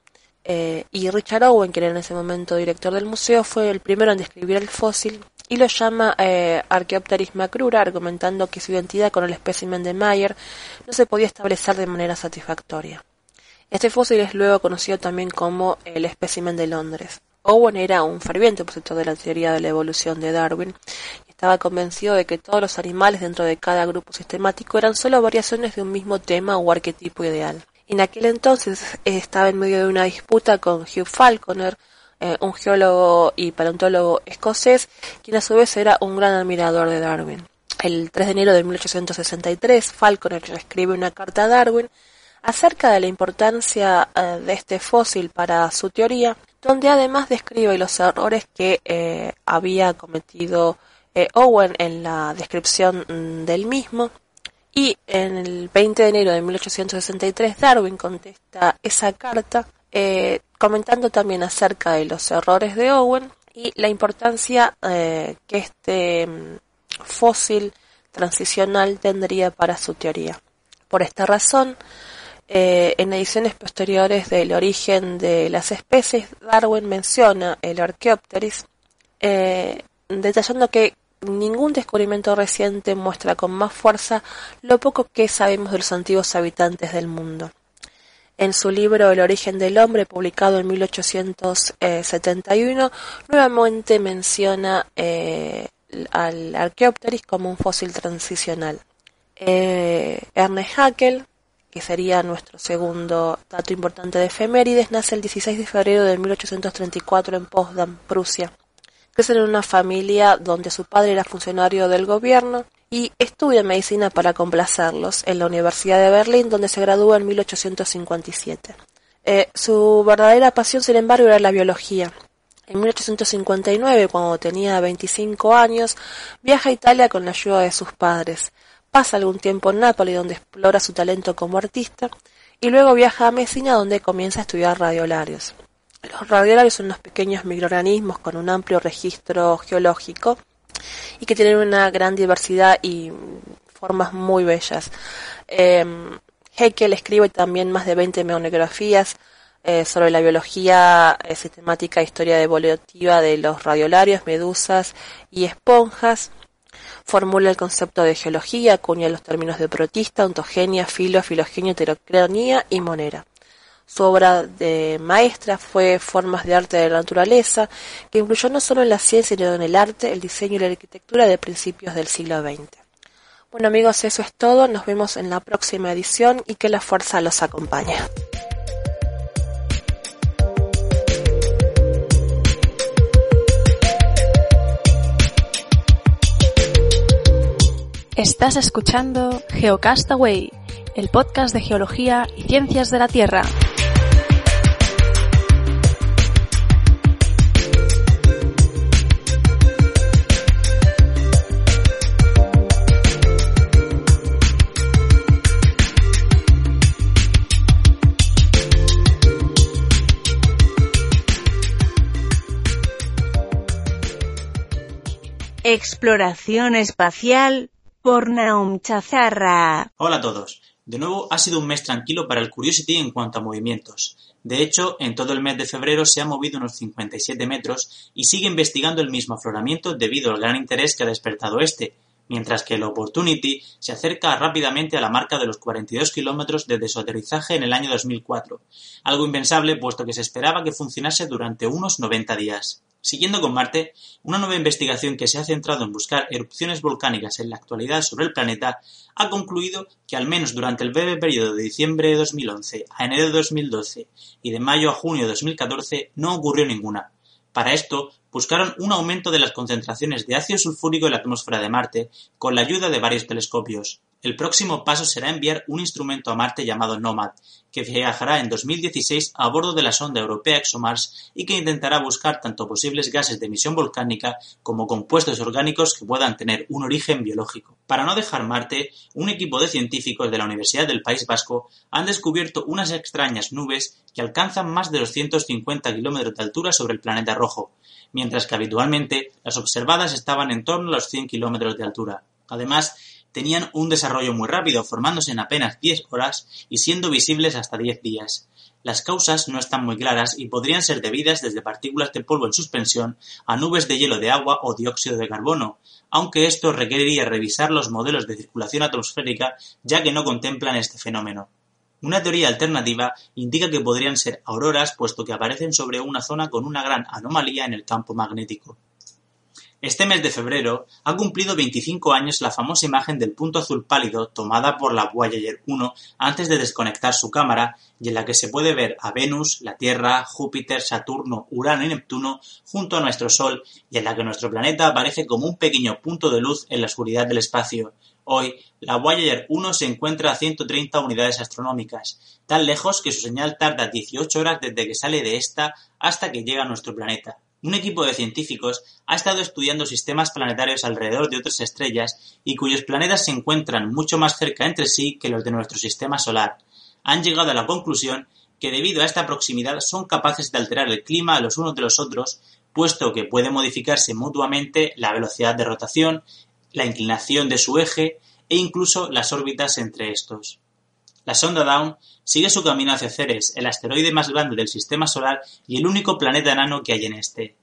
eh, y Richard Owen, que era en ese momento director del museo, fue el primero en describir el fósil y lo llama eh, Archaeopteryx macrura, argumentando que su identidad con el espécimen de Mayer no se podía establecer de manera satisfactoria. Este fósil es luego conocido también como el espécimen de Londres. Owen era un ferviente opositor de la teoría de la evolución de Darwin y estaba convencido de que todos los animales dentro de cada grupo sistemático eran solo variaciones de un mismo tema o arquetipo ideal. En aquel entonces eh, estaba en medio de una disputa con Hugh Falconer, eh, un geólogo y paleontólogo escocés, quien a su vez era un gran admirador de Darwin. El 3 de enero de 1863, Falconer escribe una carta a Darwin acerca de la importancia eh, de este fósil para su teoría, donde además describe los errores que había cometido Owen en la descripción mm, del mismo y en el 20 de enero de 1863 Darwin contesta esa carta eh, comentando también acerca de los errores de Owen y la importancia eh, que este mm, fósil transicional tendría para su teoría. Por esta razón, eh, en ediciones posteriores del origen de las especies, Darwin menciona el Archaeopteryx, detallando que ningún descubrimiento reciente muestra con más fuerza lo poco que sabemos de los antiguos habitantes del mundo. En su libro El origen del hombre, publicado en 1871, nuevamente menciona eh, al Archaeopteryx como un fósil transicional. Eh, Ernest Haeckel, que sería nuestro segundo dato importante de efemérides, nace el 16 de febrero de 1834 en Potsdam, Prusia. Crece en una familia donde su padre era funcionario del gobierno y estudia medicina para complacerlos en la Universidad de Berlín, donde se gradúa en 1857. Eh, su verdadera pasión, sin embargo, era la biología. En 1859, cuando tenía 25 años, viaja a Italia con la ayuda de sus padres. Pasa algún tiempo en Nápoles, donde explora su talento como artista, y luego viaja a Messina, donde comienza a estudiar radiolarios. Los radiolarios son unos pequeños microorganismos con un amplio registro geológico y que tienen una gran diversidad y formas muy bellas. Eh, Haeckel escribe también más de 20 monografías eh, sobre la biología eh, sistemática e historia evolutiva de los radiolarios, medusas y esponjas. Formula el concepto de geología, acuña los términos de protista, ontogenia, filo, filogenia, heterocronía y monera. Su obra de maestra fue Formas de arte de la naturaleza, que influyó no solo en la ciencia, sino en el arte, el diseño y la arquitectura de principios del siglo XX. Bueno amigos, eso es todo. Nos vemos en la próxima edición y que la fuerza los acompañe. Estás escuchando Geocastaway, el podcast de geología y ciencias de la Tierra. Exploración espacial por Naum Chazarra. Hola a todos. De nuevo ha sido un mes tranquilo para el Curiosity en cuanto a movimientos. De hecho, en todo el mes de febrero se ha movido unos 57 metros y sigue investigando el mismo afloramiento debido al gran interés que ha despertado este, mientras que el Opportunity se acerca rápidamente a la marca de los 42 kilómetros de desaterrizaje en el año 2004, algo impensable puesto que se esperaba que funcionase durante unos 90 días. Siguiendo con Marte, una nueva investigación que se ha centrado en buscar erupciones volcánicas en la actualidad sobre el planeta ha concluido que al menos durante el breve periodo de diciembre de 2011 a enero de 2012 y de mayo a junio de 2014 no ocurrió ninguna. Para esto, buscaron un aumento de las concentraciones de ácido sulfúrico en la atmósfera de Marte con la ayuda de varios telescopios. El próximo paso será enviar un instrumento a Marte llamado NOMAD, que viajará en 2016 a bordo de la sonda europea ExoMars y que intentará buscar tanto posibles gases de emisión volcánica como compuestos orgánicos que puedan tener un origen biológico. Para no dejar Marte, un equipo de científicos de la Universidad del País Vasco han descubierto unas extrañas nubes que alcanzan más de 250 kilómetros de altura sobre el planeta rojo, mientras que habitualmente las observadas estaban en torno a los 100 kilómetros de altura. Además, tenían un desarrollo muy rápido, formándose en apenas 10 horas y siendo visibles hasta 10 días. Las causas no están muy claras y podrían ser debidas desde partículas de polvo en suspensión a nubes de hielo de agua o dióxido de carbono, aunque esto requeriría revisar los modelos de circulación atmosférica ya que no contemplan este fenómeno. Una teoría alternativa indica que podrían ser auroras puesto que aparecen sobre una zona con una gran anomalía en el campo magnético. Este mes de febrero ha cumplido 25 años la famosa imagen del punto azul pálido tomada por la Voyager 1 antes de desconectar su cámara y en la que se puede ver a Venus, la Tierra, Júpiter, Saturno, Urano y Neptuno junto a nuestro Sol y en la que nuestro planeta aparece como un pequeño punto de luz en la oscuridad del espacio. Hoy, la Voyager 1 se encuentra a 130 unidades astronómicas, tan lejos que su señal tarda 18 horas desde que sale de esta hasta que llega a nuestro planeta. Un equipo de científicos ha estado estudiando sistemas planetarios alrededor de otras estrellas y cuyos planetas se encuentran mucho más cerca entre sí que los de nuestro sistema solar. Han llegado a la conclusión que debido a esta proximidad son capaces de alterar el clima los unos de los otros, puesto que puede modificarse mutuamente la velocidad de rotación, la inclinación de su eje e incluso las órbitas entre estos. La sonda Dawn sigue su camino hacia Ceres, el asteroide más grande del sistema solar y el único planeta enano que hay en este.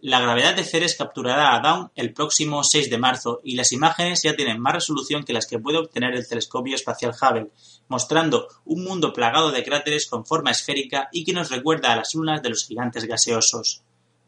La gravedad de Ceres capturará a Dawn el próximo 6 de marzo y las imágenes ya tienen más resolución que las que puede obtener el telescopio espacial Hubble, mostrando un mundo plagado de cráteres con forma esférica y que nos recuerda a las lunas de los gigantes gaseosos.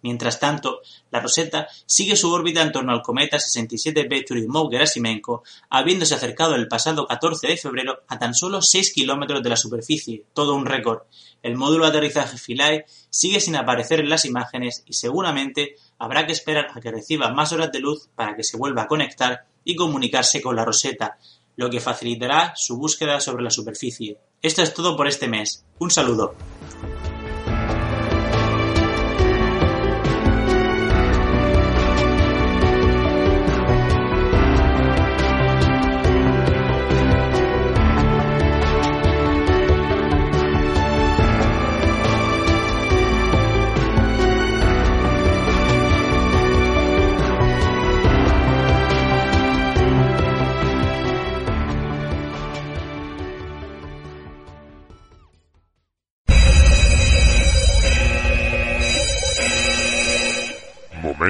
Mientras tanto, la Rosetta sigue su órbita en torno al cometa 67B Churyumov-Gerasimenko, habiéndose acercado el pasado 14 de febrero a tan solo 6 kilómetros de la superficie, todo un récord. El módulo de aterrizaje Philae sigue sin aparecer en las imágenes y seguramente habrá que esperar a que reciba más horas de luz para que se vuelva a conectar y comunicarse con la Rosetta, lo que facilitará su búsqueda sobre la superficie. Esto es todo por este mes. Un saludo.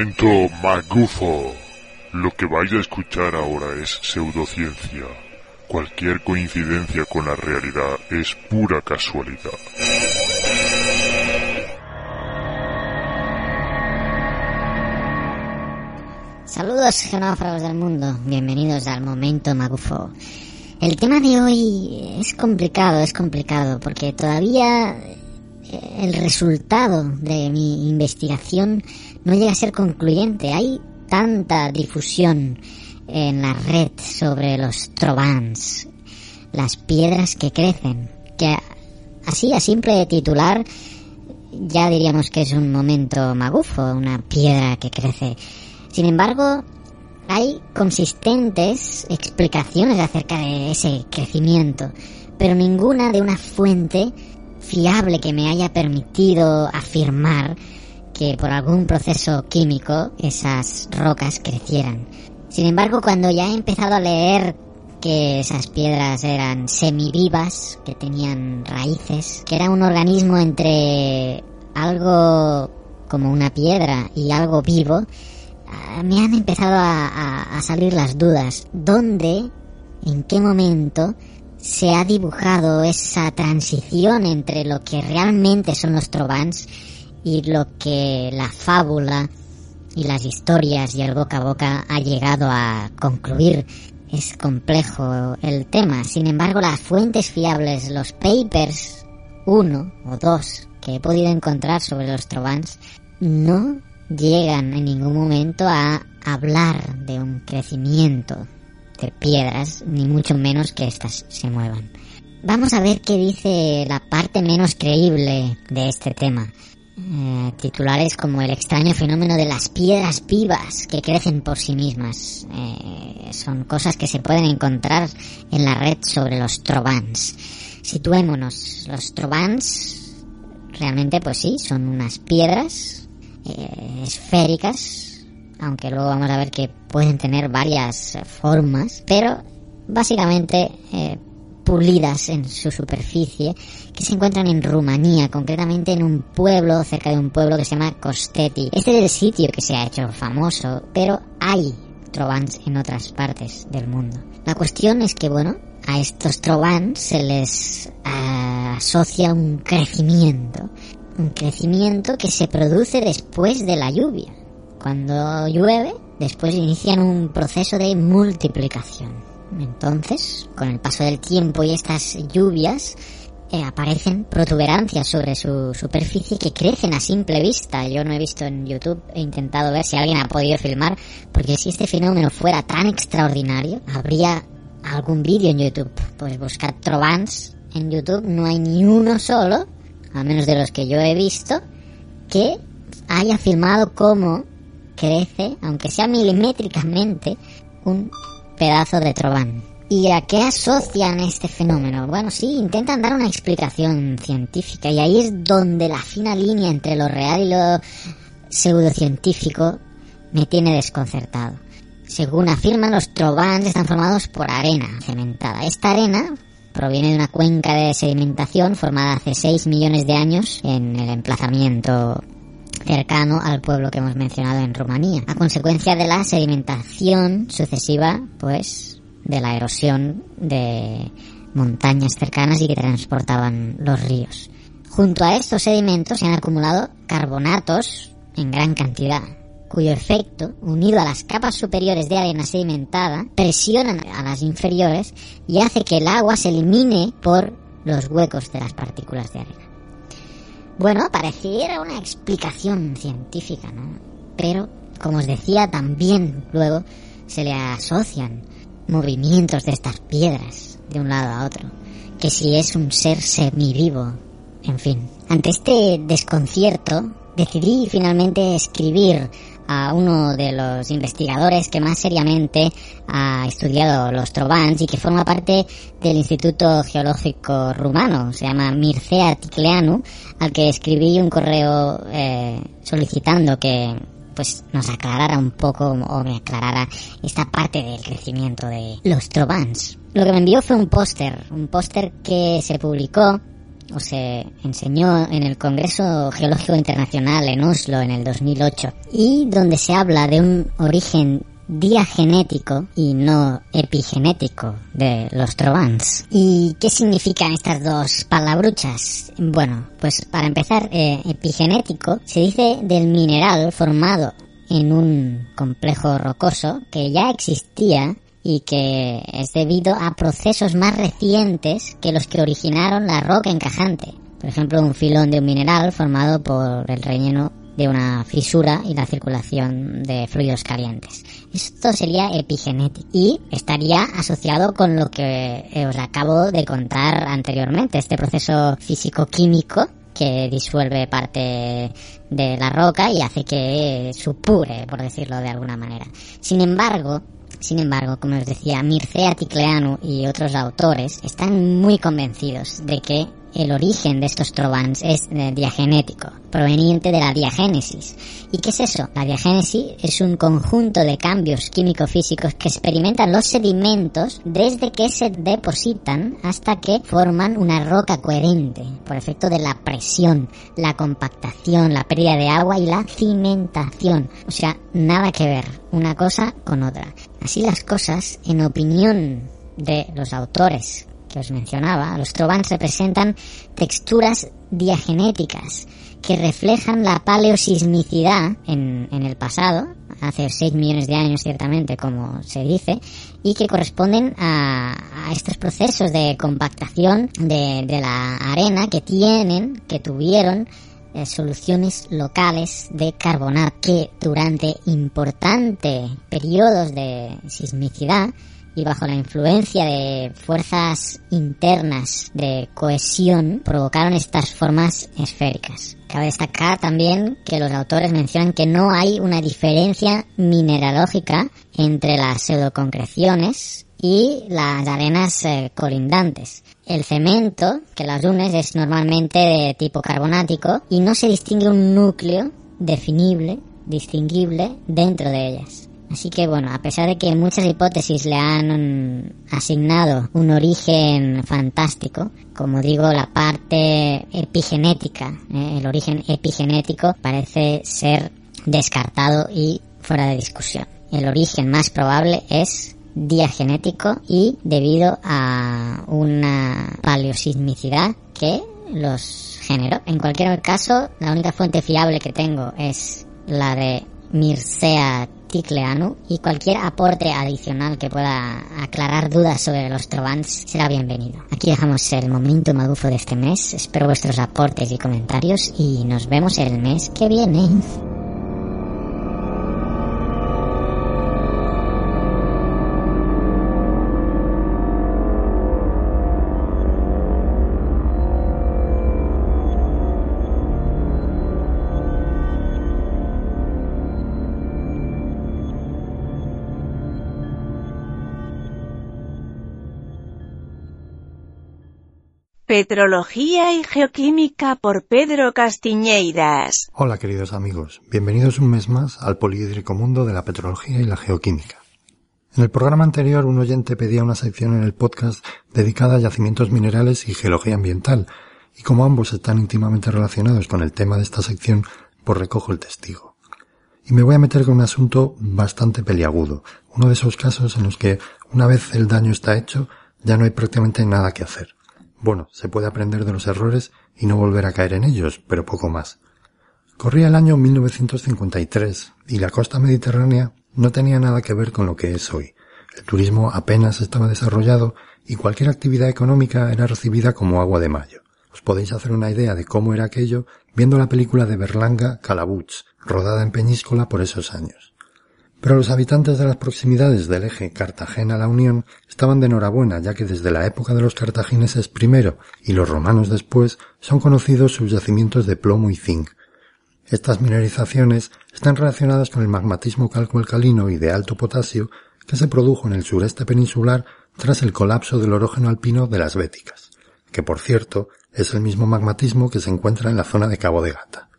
Momento magufo. Lo que vais a escuchar ahora es pseudociencia. Cualquier coincidencia con la realidad es pura casualidad. Saludos genófagos del mundo, bienvenidos al momento magufo. El tema de hoy es complicado, es complicado, porque todavía el resultado de mi investigación no llega a ser concluyente. Hay tanta difusión en la red sobre los trovans, las piedras que crecen, que así a simple titular ya diríamos que es un momento magufo, una piedra que crece. Sin embargo, hay consistentes explicaciones acerca de ese crecimiento, pero ninguna de una fuente fiable que me haya permitido afirmar que por algún proceso químico esas rocas crecieran. Sin embargo, cuando ya he empezado a leer que esas piedras eran semivivas, que tenían raíces, que era un organismo entre algo como una piedra y algo vivo, ah, me han empezado a, a salir las dudas. ¿Dónde, en qué momento se ha dibujado esa transición entre lo que realmente son los trovans y lo que la fábula y las historias y el boca a boca ha llegado a concluir. Es complejo el tema. Sin embargo, las fuentes fiables, los papers, uno o dos que he podido encontrar sobre los trovans, no llegan en ningún momento a hablar de un crecimiento de piedras, ni mucho menos que éstas se muevan. Vamos a ver qué dice la parte menos creíble de este tema. Eh, titulares como el extraño fenómeno de las piedras vivas que crecen por sí mismas. Eh, son cosas que se pueden encontrar en la red sobre los trovans. Situémonos, los trovans realmente pues sí, son unas piedras eh, esféricas, aunque luego vamos a ver que pueden tener varias formas, pero básicamente pulidas en su superficie que se encuentran en Rumanía, concretamente en un pueblo, cerca de un pueblo que se llama Costeti. Este es el sitio que se ha hecho famoso, pero hay trovans en otras partes del mundo. La cuestión es que, bueno, a estos trovans se les ah, asocia un crecimiento, un crecimiento que se produce después de la lluvia. Cuando llueve, después inician un proceso de multiplicación. Entonces, con el paso del tiempo y estas lluvias, eh, aparecen protuberancias sobre su superficie que crecen a simple vista. Yo no he visto en YouTube, he intentado ver si alguien ha podido filmar, porque si este fenómeno fuera tan extraordinario, habría algún vídeo en YouTube. Pues buscar Trovans en YouTube, no hay ni uno solo, a menos de los que yo he visto, que haya filmado cómo crece, aunque sea milimétricamente, un pedazo de trován. ¿Y a qué asocian este fenómeno? Bueno, sí, intentan dar una explicación científica y ahí es donde la fina línea entre lo real y lo pseudocientífico me tiene desconcertado. Según afirman, los trovans están formados por arena cementada. Esta arena proviene de una cuenca de sedimentación formada hace 6 millones de años en el emplazamiento cercano al pueblo que hemos mencionado en Rumanía, a consecuencia de la sedimentación sucesiva, pues, de la erosión de montañas cercanas y que transportaban los ríos. Junto a estos sedimentos se han acumulado carbonatos en gran cantidad, cuyo efecto, unido a las capas superiores de arena sedimentada, presionan a las inferiores y hace que el agua se elimine por los huecos de las partículas de arena. Bueno, pareciera una explicación científica, ¿no? Pero, como os decía, también luego se le asocian movimientos de estas piedras de un lado a otro. Que si es un ser semivivo, en fin. Ante este desconcierto, decidí finalmente escribir a uno de los investigadores que más seriamente ha estudiado los trovans y que forma parte del Instituto Geológico Rumano. Se llama Mircea Ticleanu, al que escribí un correo eh, solicitando que pues nos aclarara un poco o me aclarara esta parte del crecimiento de los trovans. Lo que me envió fue un póster, un póster que se publicó o se enseñó en el Congreso Geológico Internacional en Oslo en el 2008 y donde se habla de un origen diagenético y no epigenético de los trovans. ¿Y qué significan estas dos palabruchas? Bueno, pues para empezar, eh, epigenético se dice del mineral formado en un complejo rocoso que ya existía y que es debido a procesos más recientes que los que originaron la roca encajante. Por ejemplo, un filón de un mineral formado por el relleno de una fisura y la circulación de fluidos calientes. Esto sería epigenético y estaría asociado con lo que os acabo de contar anteriormente, este proceso físico-químico que disuelve parte de la roca y hace que supure, por decirlo de alguna manera. Sin embargo, sin embargo, como os decía, Mircea Ticleanu y otros autores están muy convencidos de que el origen de estos trovans es eh, diagenético, proveniente de la diagénesis. ¿Y qué es eso? La diagénesis es un conjunto de cambios químico-físicos que experimentan los sedimentos desde que se depositan hasta que forman una roca coherente, por efecto de la presión, la compactación, la pérdida de agua y la cimentación. O sea, nada que ver una cosa con otra. Así las cosas, en opinión de los autores que os mencionaba, los trovans representan texturas diagenéticas que reflejan la paleosismicidad en, en el pasado, hace 6 millones de años ciertamente, como se dice, y que corresponden a, estos procesos de compactación de, de la arena que tienen, que tuvieron eh, soluciones locales de carbonato que durante importantes periodos de sismicidad y bajo la influencia de fuerzas internas de cohesión provocaron estas formas esféricas. Cabe destacar también que los autores mencionan que no hay una diferencia mineralógica entre las pseudoconcreciones y las arenas eh, colindantes. El cemento que las une es normalmente de tipo carbonático y no se distingue un núcleo definible, distinguible dentro de ellas. Así que bueno, a pesar de que muchas hipótesis le han asignado un origen fantástico, como digo, la parte epigenética, eh, el origen epigenético parece ser descartado y fuera de discusión. El origen más probable es diagenético y debido a una paleosismicidad que los generó. En cualquier caso, la única fuente fiable que tengo es la de Mircea Ticleanu y cualquier aporte adicional que pueda aclarar dudas sobre los Trovans será bienvenido. Aquí dejamos el momento magufo de este mes. Espero vuestros aportes y comentarios y nos vemos el mes que viene. Petrología y Geoquímica por Pedro Castiñeiras. Hola queridos amigos, bienvenidos un mes más al poliédrico mundo de la petrología y la geoquímica. En el programa anterior un oyente pedía una sección en el podcast dedicada a yacimientos minerales y geología ambiental, y como ambos están íntimamente relacionados con el tema de esta sección, pues recojo el testigo. Y me voy a meter con un asunto bastante peliagudo, uno de esos casos en los que una vez el daño está hecho, ya no hay prácticamente nada que hacer. Bueno, se puede aprender de los errores y no volver a caer en ellos, pero poco más. Corría el año 1953 y la costa mediterránea no tenía nada que ver con lo que es hoy. El turismo apenas estaba desarrollado y cualquier actividad económica era recibida como agua de mayo. Os podéis hacer una idea de cómo era aquello viendo la película de Berlanga Calabuch, rodada en Peñíscola por esos años. Pero los habitantes de las proximidades del eje Cartagena-La Unión estaban de enhorabuena, ya que desde la época de los cartagineses primero y los romanos después son conocidos sus yacimientos de plomo y zinc. Estas mineralizaciones están relacionadas con el magmatismo calco-alcalino y de alto potasio que se produjo en el sureste peninsular tras el colapso del orógeno alpino de las Béticas, que por cierto es el mismo magmatismo que se encuentra en la zona de Cabo de Gata.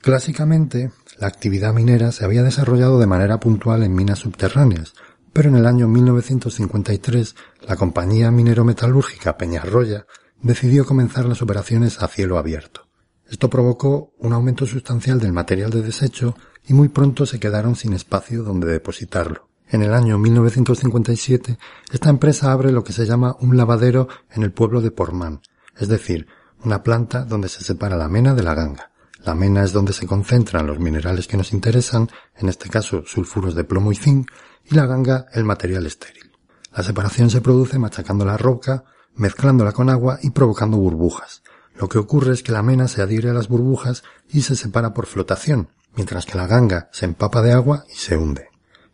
Clásicamente, la actividad minera se había desarrollado de manera puntual en minas subterráneas, pero en el año 1953 la compañía minero-metalúrgica Peñarroya decidió comenzar las operaciones a cielo abierto. Esto provocó un aumento sustancial del material de desecho y muy pronto se quedaron sin espacio donde depositarlo. En el año 1957, esta empresa abre lo que se llama un lavadero en el pueblo de Portmán, es decir, una planta donde se separa la mena de la ganga. La mena es donde se concentran los minerales que nos interesan, en este caso sulfuros de plomo y zinc, y la ganga el material estéril. La separación se produce machacando la roca, mezclándola con agua y provocando burbujas. Lo que ocurre es que la mena se adhiere a las burbujas y se separa por flotación, mientras que la ganga se empapa de agua y se hunde.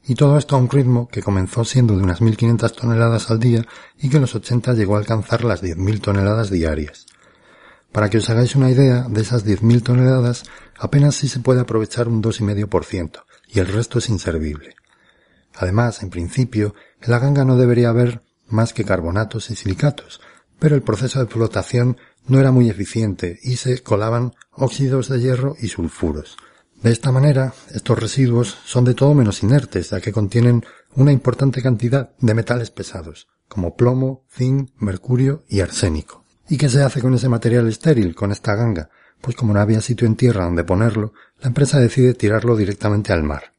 Y todo esto a un ritmo que comenzó siendo de unas 1.500 toneladas al día y que en los 80 llegó a alcanzar las 10.000 toneladas diarias. Para que os hagáis una idea, de esas 10.000 toneladas, apenas sí se puede aprovechar un 2,5%, y el resto es inservible. Además, en principio, en la ganga no debería haber más que carbonatos y silicatos, pero el proceso de flotación no era muy eficiente y se colaban óxidos de hierro y sulfuros. De esta manera, estos residuos son de todo menos inertes, ya que contienen una importante cantidad de metales pesados, como plomo, zinc, mercurio y arsénico. ¿Y qué se hace con ese material estéril, con esta ganga? Pues como no había sitio en tierra donde ponerlo, la empresa decide tirarlo directamente al mar.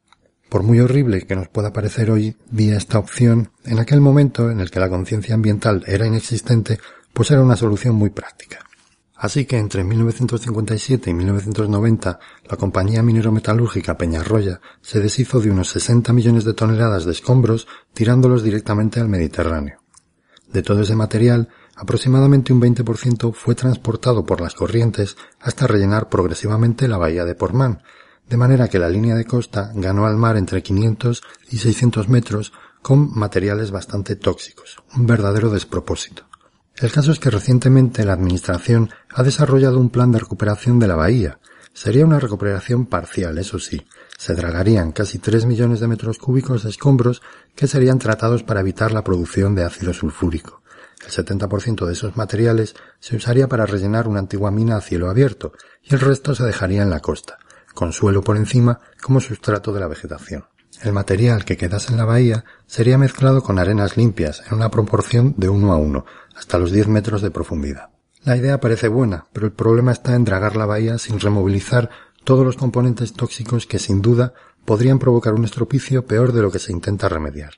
Por muy horrible que nos pueda parecer hoy día esta opción, en aquel momento en el que la conciencia ambiental era inexistente, pues era una solución muy práctica. Así que entre 1957 y 1990, la compañía minero-metalúrgica Peñarroya se deshizo de unos 60 millones de toneladas de escombros tirándolos directamente al Mediterráneo. De todo ese material, aproximadamente un 20% fue transportado por las corrientes hasta rellenar progresivamente la bahía de Portman, de manera que la línea de costa ganó al mar entre 500 y 600 metros con materiales bastante tóxicos, un verdadero despropósito. El caso es que recientemente la Administración ha desarrollado un plan de recuperación de la bahía. Sería una recuperación parcial, eso sí. Se dragarían casi 3 millones de metros cúbicos de escombros que serían tratados para evitar la producción de ácido sulfúrico. El 70% de esos materiales se usaría para rellenar una antigua mina a cielo abierto y el resto se dejaría en la costa, con suelo por encima como sustrato de la vegetación. El material que quedase en la bahía sería mezclado con arenas limpias en una proporción de uno a uno, hasta los 10 metros de profundidad. La idea parece buena, pero el problema está en dragar la bahía sin removilizar todos los componentes tóxicos que sin duda podrían provocar un estropicio peor de lo que se intenta remediar.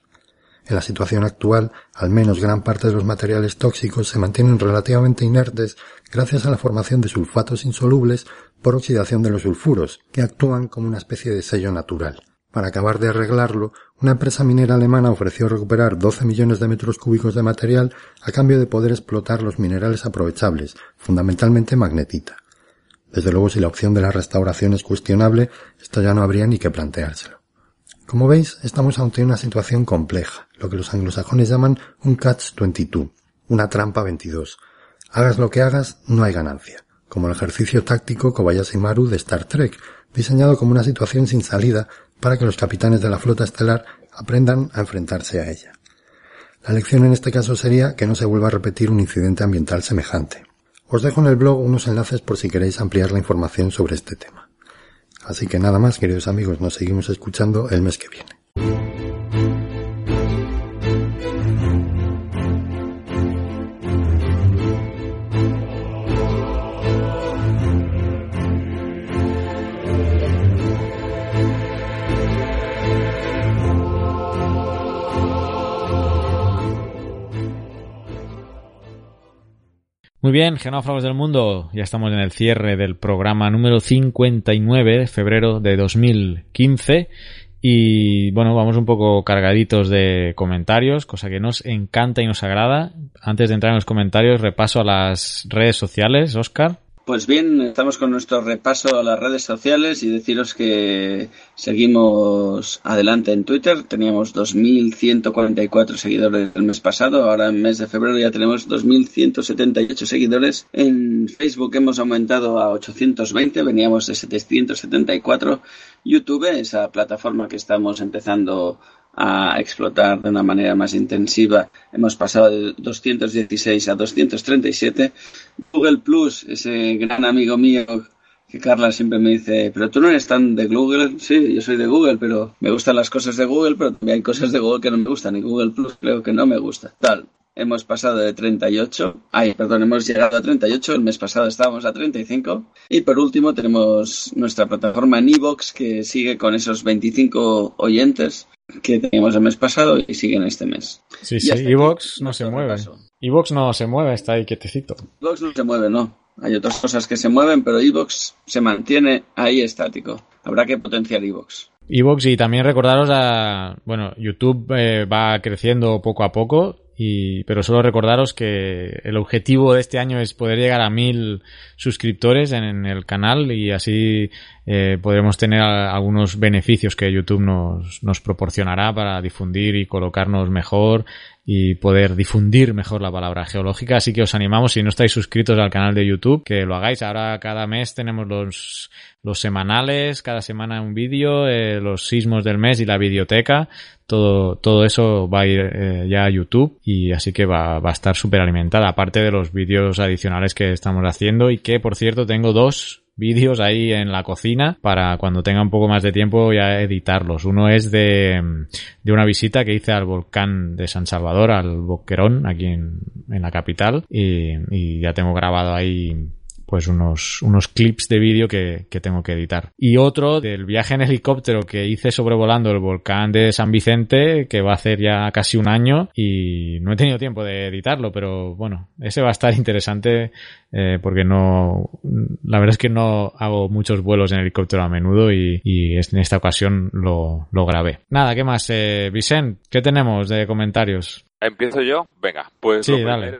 En la situación actual, al menos gran parte de los materiales tóxicos se mantienen relativamente inertes gracias a la formación de sulfatos insolubles por oxidación de los sulfuros, que actúan como una especie de sello natural. Para acabar de arreglarlo, una empresa minera alemana ofreció recuperar 12 millones de metros cúbicos de material a cambio de poder explotar los minerales aprovechables, fundamentalmente magnetita. Desde luego, si la opción de la restauración es cuestionable, esto ya no habría ni que planteárselo. Como veis, estamos ante una situación compleja, lo que los anglosajones llaman un catch-22, una trampa 22. Hagas lo que hagas, no hay ganancia, como el ejercicio táctico Kobayashi Maru de Star Trek, diseñado como una situación sin salida para que los capitanes de la flota estelar aprendan a enfrentarse a ella. La lección en este caso sería que no se vuelva a repetir un incidente ambiental semejante. Os dejo en el blog unos enlaces por si queréis ampliar la información sobre este tema. Así que nada más, queridos amigos, nos seguimos escuchando el mes que viene. Muy bien, genófagos del mundo, ya estamos en el cierre del programa número 59 de febrero de 2015 y bueno, vamos un poco cargaditos de comentarios, cosa que nos encanta y nos agrada. Antes de entrar en los comentarios, repaso a las redes sociales, Oscar. Pues bien, estamos con nuestro repaso a las redes sociales y deciros que seguimos adelante en Twitter. Teníamos 2.144 seguidores el mes pasado, ahora en mes de febrero ya tenemos 2.178 seguidores. En Facebook hemos aumentado a 820, veníamos de 774. YouTube, esa plataforma que estamos empezando a explotar de una manera más intensiva. Hemos pasado de 216 a 237. Google Plus, ese gran amigo mío que Carla siempre me dice, pero tú no eres tan de Google. Sí, yo soy de Google, pero me gustan las cosas de Google, pero también hay cosas de Google que no me gustan y Google Plus creo que no me gusta. Tal. Hemos pasado de 38, ay, perdón, hemos llegado a 38, el mes pasado estábamos a 35. Y por último tenemos nuestra plataforma en Evox que sigue con esos 25 oyentes que teníamos el mes pasado y siguen este mes. Sí, sí, Evox no se mueve. Evox no se mueve, está ahí quietecito. Evox no se mueve, no. Hay otras cosas que se mueven, pero Evox se mantiene ahí estático. Habrá que potenciar Evox. Evox y también recordaros a, bueno, YouTube eh, va creciendo poco a poco y, pero solo recordaros que el objetivo de este año es poder llegar a mil suscriptores en, el canal y así eh, podremos tener algunos beneficios que YouTube nos, nos proporcionará para difundir y colocarnos mejor y poder difundir mejor la palabra geológica. Así que os animamos, si no estáis suscritos al canal de YouTube, que lo hagáis. Ahora cada mes tenemos los, los semanales, cada semana un vídeo, eh, los sismos del mes y la videoteca. Todo, todo eso va a ir eh, ya a YouTube y así que va, va a estar súper alimentada, aparte de los vídeos adicionales que estamos haciendo y que, por cierto, tengo dos vídeos ahí en la cocina para cuando tenga un poco más de tiempo ya editarlos. Uno es de, de una visita que hice al volcán de San Salvador, al Boquerón, aquí en, en la capital, y, y ya tengo grabado ahí pues unos, unos clips de vídeo que, que, tengo que editar. Y otro del viaje en helicóptero que hice sobrevolando el volcán de San Vicente, que va a hacer ya casi un año y no he tenido tiempo de editarlo, pero bueno, ese va a estar interesante eh, porque no, la verdad es que no hago muchos vuelos en helicóptero a menudo y, y en esta ocasión lo, lo grabé. Nada, ¿qué más? Eh, Vicent, ¿qué tenemos de comentarios? ¿Empiezo yo? Venga, pues Sí, lo, dale.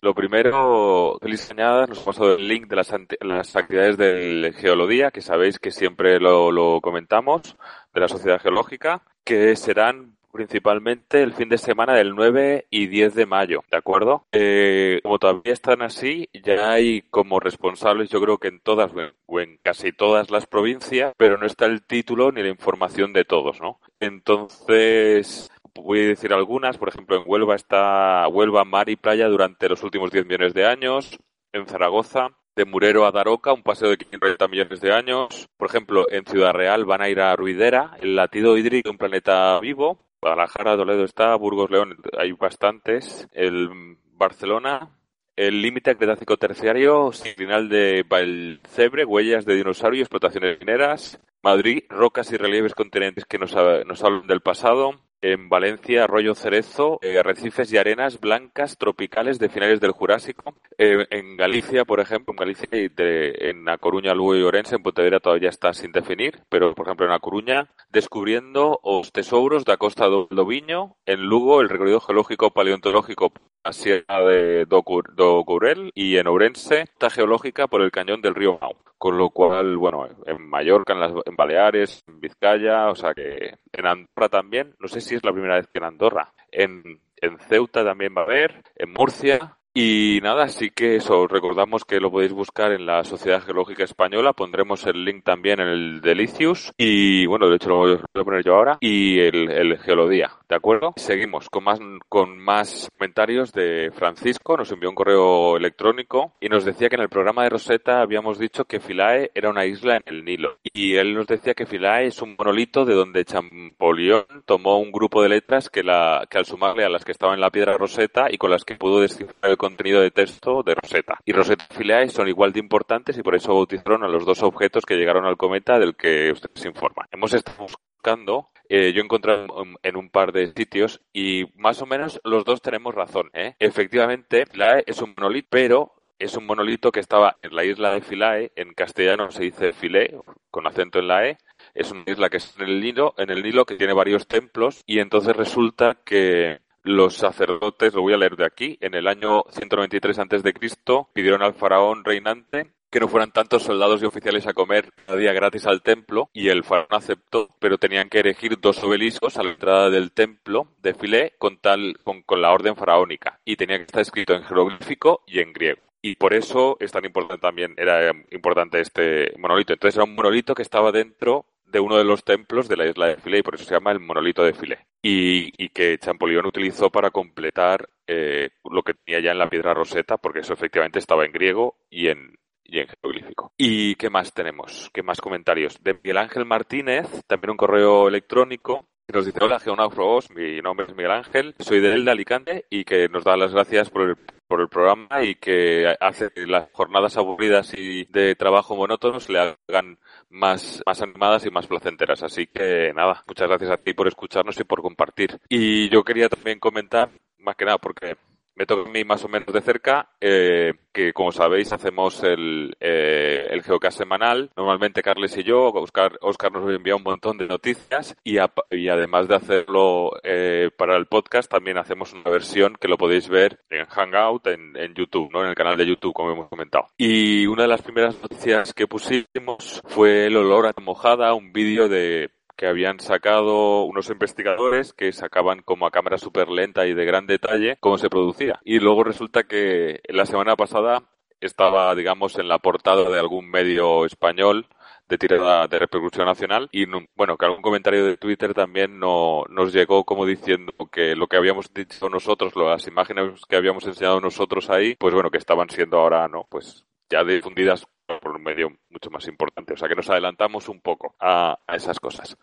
Lo primero, feliz añada, nos paso el link de las, actividades del Geolodía, que sabéis que siempre lo, comentamos, de la Sociedad Geológica, que serán principalmente el fin de semana del 9 y 10 de mayo, ¿de acuerdo? Eh, como todavía están así, ya hay como responsables, yo creo que en todas o en casi todas las provincias, pero no está el título ni la información de todos, ¿no? Entonces, voy a decir algunas, por ejemplo, en Huelva está Huelva, mar y playa durante los últimos 10 millones de años, en Zaragoza, de Murero a Daroca, un paseo de 530 millones de años, por ejemplo, en Ciudad Real van a ir a Ruidera, el latido hídrico de un planeta vivo, Guadalajara, Toledo está, Burgos, León, hay bastantes, el Barcelona, el límite cretácico terciario, signal de Valcebre, huellas de dinosaurio y explotaciones mineras. Madrid, rocas y relieves continentes que nos, nos hablan del pasado. En Valencia, arroyo cerezo, eh, arrecifes y arenas blancas tropicales de finales del Jurásico. Eh, en Galicia, por ejemplo, en Galicia y de- en A Coruña, Lugo y Orense, en Pontevedra todavía está sin definir, pero por ejemplo en A Coruña, descubriendo os tesouros da Costa do Lobiño, en Lugo el recorrido geológico paleontológico Sierra de do, Cur- do Courel y en Ourense, ruta geológica por el cañón del río Mau. Con lo cual, bueno, en Mallorca, en, las, Baleares, en Vizcaya, o sea que en Andorra también, no sé si es la primera vez que en Andorra, en, en Ceuta también va a haber, en Murcia, y nada, así que eso, os recordamos que lo podéis buscar en la Sociedad Geológica Española, pondremos el link también en el Delicius, y bueno, de hecho lo voy a poner yo ahora, y el, el Geolodía, ¿de acuerdo? Seguimos con más, con más comentarios de Francisco, nos envió un correo electrónico y nos decía que en el programa de Rosetta habíamos dicho que Philae era una isla en el Nilo, y él nos decía que Philae es un monolito de donde Champollion tomó un grupo de letras que, la, que al sumarle a las que estaban en la piedra Rosetta y con las que pudo descifrar el contenido de texto de Rosetta. Y Rosetta y Philae son igual de importantes y por eso bautizaron a los dos objetos que llegaron al cometa del que ustedes informan. Hemos estado buscando eh, yo he encontrado en- un par de sitios y más o menos los dos tenemos razón. ¿eh? Efectivamente, Philae es un monolito, pero es un monolito que estaba en la isla de Philae, en castellano se dice Philae, con acento en la E, es una isla que es en el Nilo, en el Nilo que tiene varios templos y entonces resulta que los sacerdotes, lo voy a leer de aquí, en el año 193 antes de Cristo pidieron al faraón reinante que no fueran tantos soldados y oficiales a comer cada día gratis al templo y el faraón aceptó, pero tenían que erigir dos obeliscos a la entrada del templo de Filé con tal con, con la orden faraónica y tenía que estar escrito en jeroglífico y en griego. Y por eso es tan importante también, era importante este monolito. Entonces era un monolito que estaba dentro de uno de los templos de la isla de Filé y por eso se llama el monolito de Filé. Y, y que Champollion utilizó para completar eh, lo que tenía ya en la piedra roseta, porque eso efectivamente estaba en griego y en, y en jeroglífico. ¿Y qué más tenemos? ¿Qué más comentarios? De Miguel Ángel Martínez, también un correo electrónico nos dice, hola geonáufragos, mi nombre es Miguel Ángel, soy de él de Alicante y que nos da las gracias por el, por el programa y que hace que las jornadas aburridas y de trabajo monótonos le hagan más animadas y más placenteras. Así que nada, muchas gracias a ti por escucharnos y por compartir. Y yo quería también comentar, más que nada porque me toca a mí más o menos de cerca, eh, que como sabéis hacemos el, eh, el semanal. Normalmente Carles y yo, Oscar, Oscar nos envía un montón de noticias y, y además de hacerlo eh, para el podcast, también hacemos una versión que lo podéis ver en Hangout, en, en YouTube, ¿no? en el canal de YouTube, como hemos comentado. Y una de las primeras noticias que pusimos fue el olor a mojada, un vídeo de que habían sacado unos investigadores que sacaban como a cámara súper lenta y de gran detalle cómo se producía. Y luego resulta que la semana pasada estaba, digamos, en la portada de algún medio español de tirada de repercusión nacional y no- bueno que algún comentario de Twitter también no, nos llegó como diciendo que lo que habíamos dicho nosotros las imágenes que habíamos enseñado nosotros ahí pues bueno que estaban siendo ahora no pues ya difundidas por un medio mucho más importante. O sea que nos adelantamos un poco a, a esas cosas.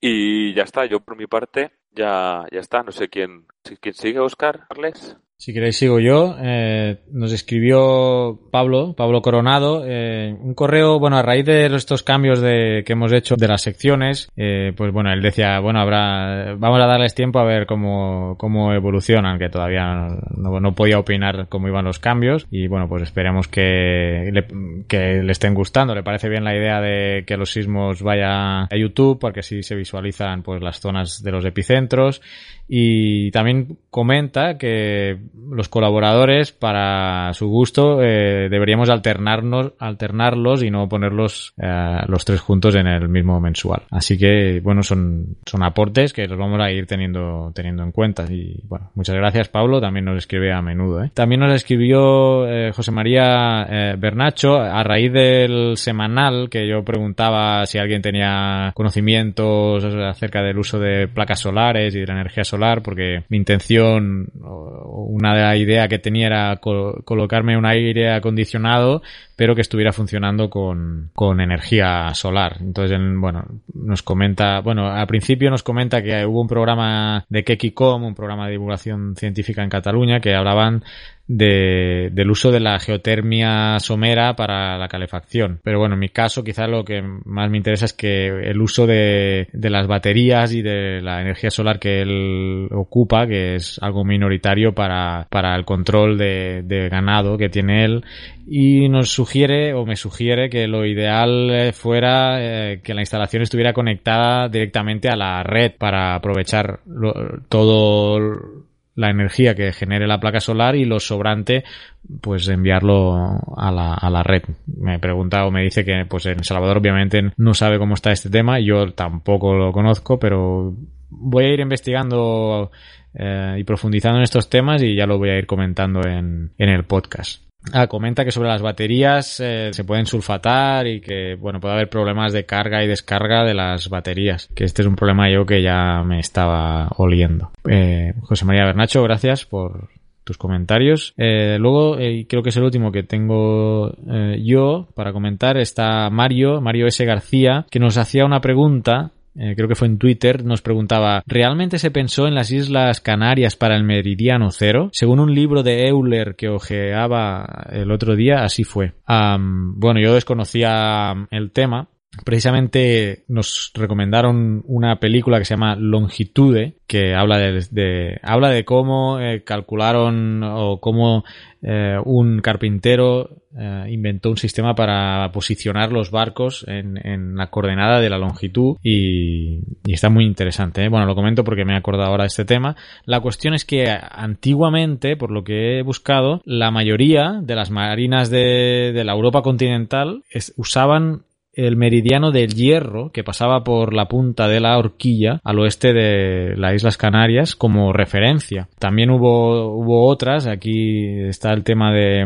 Y ya está yo por mi parte ya ya está. No sé quién quién sigue Oscar Carles Si queréis sigo yo. Eh, nos escribió Pablo, Pablo Coronado, eh, un correo, bueno, a raíz de estos cambios de, que hemos hecho de las secciones, eh, pues bueno, él decía, bueno, habrá, vamos a darles tiempo a ver cómo, cómo evolucionan, que todavía no, no podía opinar cómo iban los cambios y bueno, pues esperemos que le, que le estén gustando. Le parece bien la idea de que los sismos vayan a YouTube porque así se visualizan pues las zonas de los epicentros y también comenta que los colaboradores, para su gusto, eh, deberíamos alternarnos, alternarlos y no ponerlos eh, los tres juntos en el mismo mensual. Así que, bueno, son, son aportes que los vamos a ir teniendo, teniendo en cuenta. Y bueno, muchas gracias, Pablo. También nos escribe a menudo. ¿eh? También nos escribió eh, José María eh, Bernacho a raíz del semanal que yo preguntaba si alguien tenía conocimientos acerca del uso de placas solares y de la energía solar, porque mi intención, una idea que tenía era colocarme un aire acondicionado, pero que estuviera funcionando con, con energía solar. Entonces, bueno, nos comenta, bueno, al principio nos comenta que hubo un programa de Kekicom, un programa de divulgación científica en Cataluña, que hablaban de, del uso de la geotermia somera para la calefacción. Pero bueno, en mi caso quizás lo que más me interesa es que el uso de, de las baterías y de la energía solar que él ocupa, que es algo minoritario para, para el control de, de ganado que tiene él y nos sugiere o me sugiere que lo ideal eh, fuera eh, que la instalación estuviera conectada directamente a la red para aprovechar todo la energía que genere la placa solar y lo sobrante pues enviarlo a la, a la red. Me pregunta o me dice que pues en Salvador obviamente no sabe cómo está este tema, yo tampoco lo conozco, pero voy a ir investigando eh, y profundizando en estos temas y ya lo voy a ir comentando en, en el podcast. Ah, comenta que sobre las baterías eh, se pueden sulfatar y que, bueno, puede haber problemas de carga y descarga de las baterías. Que este es un problema yo que ya me estaba oliendo. Eh, José María Bernacho, gracias por tus comentarios. Eh, luego, y creo que es el último que tengo yo para comentar, está Mario, Mario S. García, que nos hacía una pregunta eh, creo que fue en Twitter, nos preguntaba, ¿realmente se pensó en las Islas Canarias para el meridiano cero? Según un libro de Euler que ojeaba el otro día, así fue. bueno, yo desconocía el tema, precisamente nos recomendaron una película que se llama Longitude, que habla de, habla de cómo eh, calcularon o cómo eh, un carpintero eh, inventó un sistema para posicionar los barcos en, la coordenada de la longitud y, está muy interesante. Bueno, lo comento porque me he acordado ahora de este tema. La cuestión es que antiguamente, por lo que he buscado, la mayoría de las marinas de, de la Europa continental usaban el meridiano del Hierro, que pasaba por la punta de la horquilla al oeste de las Islas Canarias como referencia. También hubo, hubo otras, aquí está el tema de,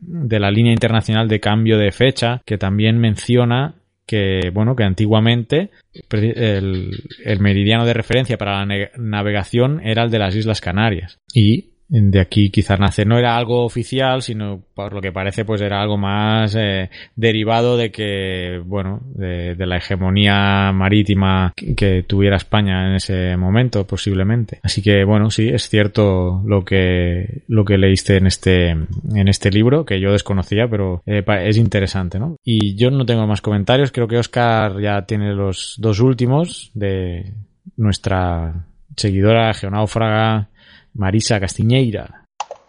de la línea internacional de cambio de fecha, que también menciona que bueno que antiguamente el, el, meridiano de referencia para la navegación era el de las Islas Canarias y de aquí quizás nace. No era algo oficial, sino por lo que parece, pues era algo más eh, derivado de que, bueno, de, la hegemonía marítima que, tuviera España en ese momento, posiblemente. Así que, bueno, sí, es cierto lo que, lo que leíste en este, en este libro, que yo desconocía, pero eh, es interesante, ¿no? Y yo no tengo más comentarios, creo que Oscar ya tiene los dos últimos de nuestra seguidora geonáufraga Marisa Castiñeira.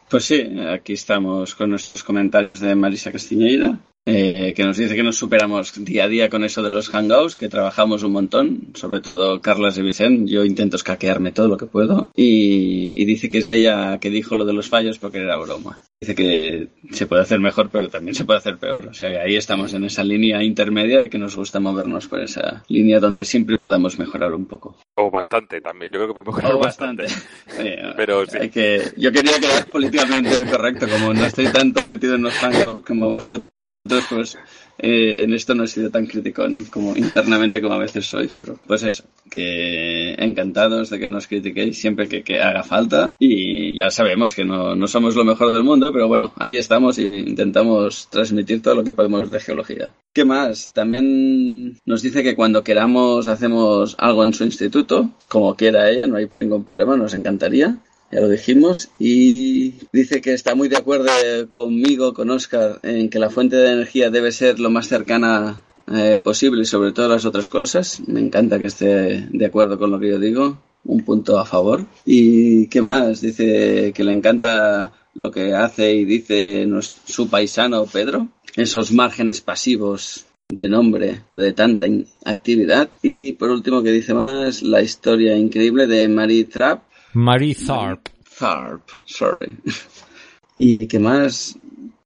Pois sí, aquí estamos con nuestros comentarios de Marisa Castiñeira. Eh, que nos dice que nos superamos día a día con eso de los hangouts, que trabajamos un montón, sobre todo Carlas y Vicente. Yo intento escaquearme todo lo que puedo. Y, dice que es ella que dijo lo de los fallos porque era broma. Dice que se puede hacer mejor, pero también se puede hacer peor. O sea que ahí estamos en esa línea intermedia que nos gusta movernos por esa línea donde siempre podemos mejorar un poco. O bastante también, yo creo que mejorar bastante. pero sí. que, yo quería quedar políticamente correcto, como no estoy tanto metido en los hangouts como entonces, pues eh, en esto no he sido tan crítico como internamente como a veces soy. Pero, pues eso, que encantados de que nos critiquéis siempre que, haga falta. Y ya sabemos que no, no, somos lo mejor del mundo, pero bueno, aquí estamos e intentamos transmitir todo lo que podemos de geología. ¿Qué más? También nos dice que cuando queramos hacemos algo en su instituto, como quiera ella, no hay ningún problema, nos encantaría ya lo dijimos, y dice que está muy de acuerdo conmigo, con Oscar, en que la fuente de energía debe ser lo más cercana eh, posible sobre todas las otras cosas. Me encanta que esté de acuerdo con lo que yo digo, un punto a favor. ¿Y qué más? Dice que le encanta lo que hace y dice su paisano Pedro, esos márgenes pasivos de nombre de tanta actividad. Y, por último, que dice más la historia increíble de Marie Trapp Mary Tharp. Tharp, sorry. ¿Y qué más?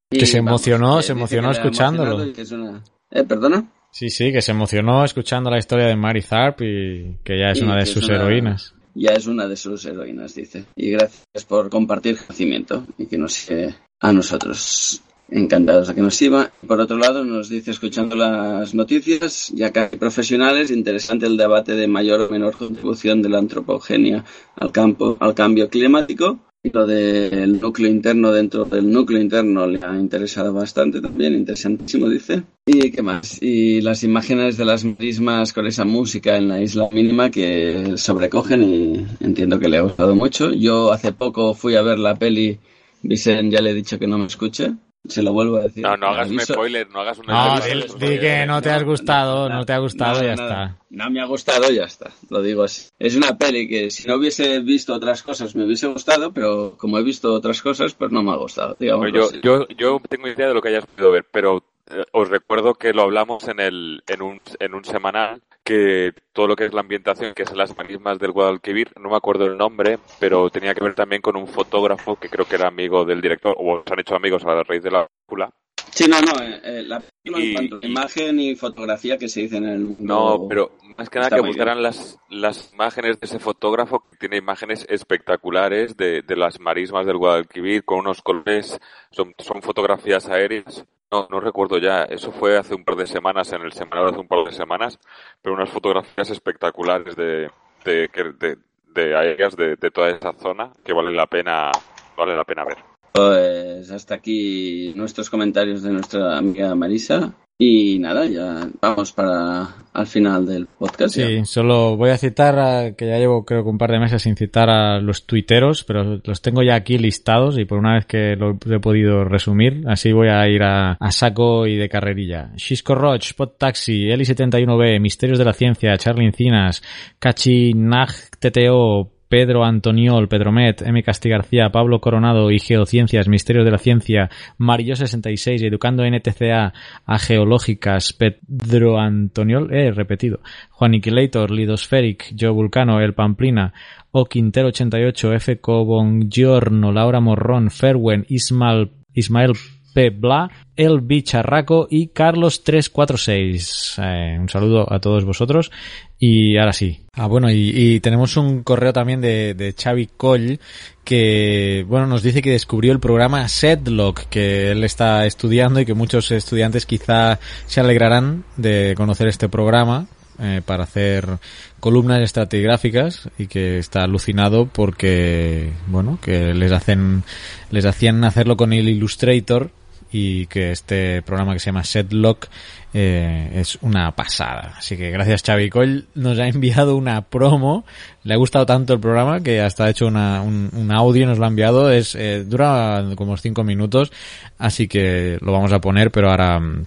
Que se emocionó, se emocionó escuchándolo. ¿Eh, perdona? Sí, sí, que se emocionó escuchando la historia de Mary Tharp y que ya es una de sus heroínas. Ya es una de sus heroínas, dice. Y gracias por compartir conocimiento y que nos sigue a nosotros. Encantados a que nos siga. Por otro lado, nos dice, escuchando las noticias, ya que profesionales, interesante el debate de mayor o menor contribución de la antropogenia al, campo, al cambio climático. Y lo del núcleo interno dentro del núcleo interno le ha interesado bastante también, interesantísimo, dice. ¿Y qué más? Y las imágenes de las marismas con esa música en la isla mínima que sobrecogen y entiendo que le ha gustado mucho. Yo hace poco fui a ver la peli, Vicen ya le he dicho que no me escuche, se lo vuelvo a decir. No, no hagas un spoiler, no hagas un No, spoiler. di que no te has gustado, no te ha gustado, ya está. No me ha gustado, ya está. Lo digo así. Es una peli que si no hubiese visto otras cosas me hubiese gustado, pero como he visto otras cosas, pues no me ha gustado. Digamos yo, yo, yo tengo idea de lo que hayas podido ver, pero os recuerdo que lo hablamos en, el, en, un, en un semanal que todo lo que es la ambientación, que es las marismas del Guadalquivir, no me acuerdo el nombre, pero tenía que ver también con un fotógrafo que creo que era amigo del director, o se han hecho amigos a la raíz de la película. Sí, no, no, eh, eh, la película en cuanto a imagen y fotografía que se dice en el mundo. No, pero más que nada que buscaran las, las imágenes de ese fotógrafo que tiene imágenes espectaculares de, de las marismas del Guadalquivir con unos colores, son, son fotografías aéreas. No, no recuerdo ya, eso fue hace un par de semanas, en el semanal hace un par de semanas, pero unas fotografías espectaculares de, de, de, de aéreas de, de toda esa zona que vale la pena, vale la pena ver. Pues hasta aquí nuestros comentarios de nuestra amiga Marisa. Y nada, ya vamos para al final del podcast. ya. Sí, solo voy a citar, a- que ya llevo creo que un par de meses sin citar a los tuiteros, pero los tengo ya aquí listados y por una vez que lo he podido resumir, así voy a ir a, a saco y de carrerilla. Xisco Roch, Spot Taxi, Eli71B, Misterios de la Ciencia, Charlie Encinas, Cachi Nag TTO, Pedro Antoniol, Pedromet, M. Casti García, Pablo Coronado y Geociencias, Misterios de la Ciencia, Marillo 66, Educando NTCA a Geológicas, Pedro Antoniol, eh, repetido, Juan Aniquilator, Lidospheric, Joe Vulcano, El Pamplina, O Quintero 88, F. Cobongiorno, Laura Morrón, Ferwen, Ismael, Ismael P. Bla, El Bicharraco y Carlos 346. Eh, un saludo a todos vosotros. Y ahora sí. Ah, bueno, y, y tenemos un correo también de, de Xavi Coll que, bueno, nos dice que descubrió el programa Setlock que él está estudiando y que muchos estudiantes quizá se alegrarán de conocer este programa eh, para hacer columnas estratigráficas y que está alucinado porque, bueno, que les hacen, les hacían hacerlo con el Illustrator y que este programa que se llama Setlock eh, es una pasada. Así que gracias Xavi Coll nos ha enviado una promo. Le ha gustado tanto el programa que hasta ha hecho una, un, un audio, nos lo ha enviado. Es, eh, dura como cinco minutos, así que lo vamos a poner, pero ahora mm,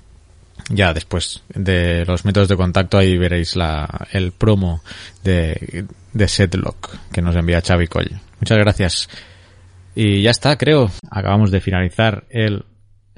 ya después de los métodos de contacto ahí veréis la, el promo de, de Setlock que nos envía Xavi. Muchas gracias. Y ya está, creo. Acabamos de finalizar el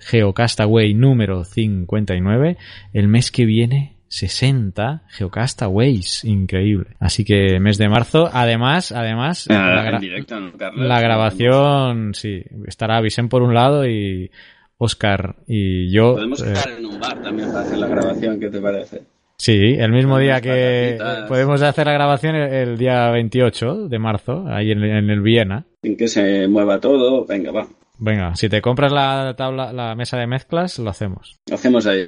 Geocastaway número 59. El mes que viene 60 Geocastaways. Increíble. Así que mes de marzo. Además, además, Ah, la, en gra- directo, ¿no, Carlos? la grabación, sí, estará Vicen por un lado y Oscar y yo. Podemos eh, estar en un bar también para hacer la grabación, ¿qué te parece? Sí, el mismo día que podemos hacer la grabación el, día 28 de marzo, ahí en, en el Viena. Sin que se mueva todo, venga, va. Venga, si te compras la tabla, la mesa de mezclas, lo hacemos. Lo hacemos ahí.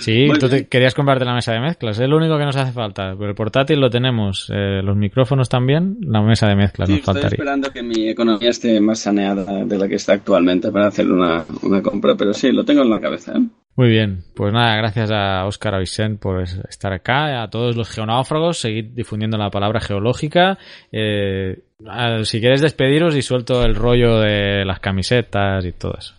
Sí, Muy tú te- querías comprarte la mesa de mezclas, es lo único que nos hace falta. El portátil lo tenemos, eh, los micrófonos también, la mesa de mezclas Sí, nos estoy faltaría. esperando que mi economía esté más saneada de la que está actualmente para hacer una, una compra, pero sí, lo tengo en la cabeza. ¿eh? Muy bien, pues nada, gracias a Óscar Avicent por estar acá, a todos los geonáufragos, seguid difundiendo la palabra geológica. Eh, si quieres despediros y suelto el rollo de las camisetas y todo eso.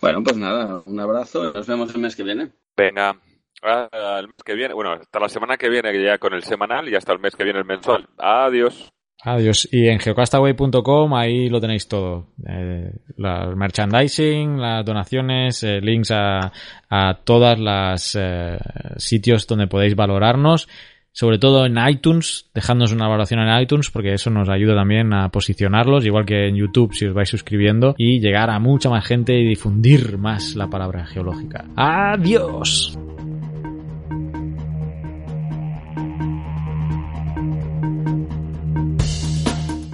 Bueno, pues nada, un abrazo, nos vemos el mes que viene. Venga, ah, el mes que viene, bueno, hasta la semana que viene ya con el semanal y hasta el mes que viene el mensual. Adiós. Adiós. Y en geocastaway.com ahí lo tenéis todo. Eh, el merchandising, las donaciones, eh, links a, a todas las eh, sitios donde podéis valorarnos. sobre todo en iTunes, dejándonos una valoración en iTunes, porque eso nos ayuda también a posicionarlos, igual que en YouTube si os vais suscribiendo, y llegar a mucha más gente y difundir más la palabra geológica. ¡Adiós!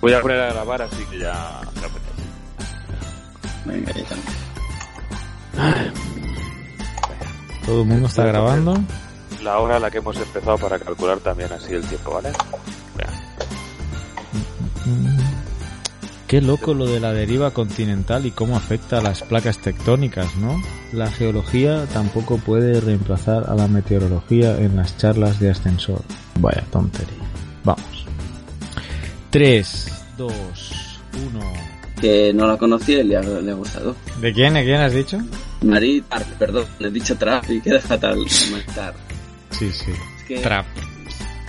Voy a poner a grabar así que ya. Venga, ya Todo el mundo está grabando. La hora a la que hemos empezado para calcular también así el tiempo, ¿vale? Qué loco lo de la deriva continental y cómo afecta a las placas tectónicas, ¿no? La geología tampoco puede reemplazar a la meteorología en las charlas de ascensor. Vaya tontería. Vamos. 3, 2, 1. Que no la conocía y le ha, le ha gustado. ¿De quién? ¿De quién has dicho? Marie Tarp, perdón, le he dicho Trap y queda fatal. Tarp. Sí, sí. que- Trap.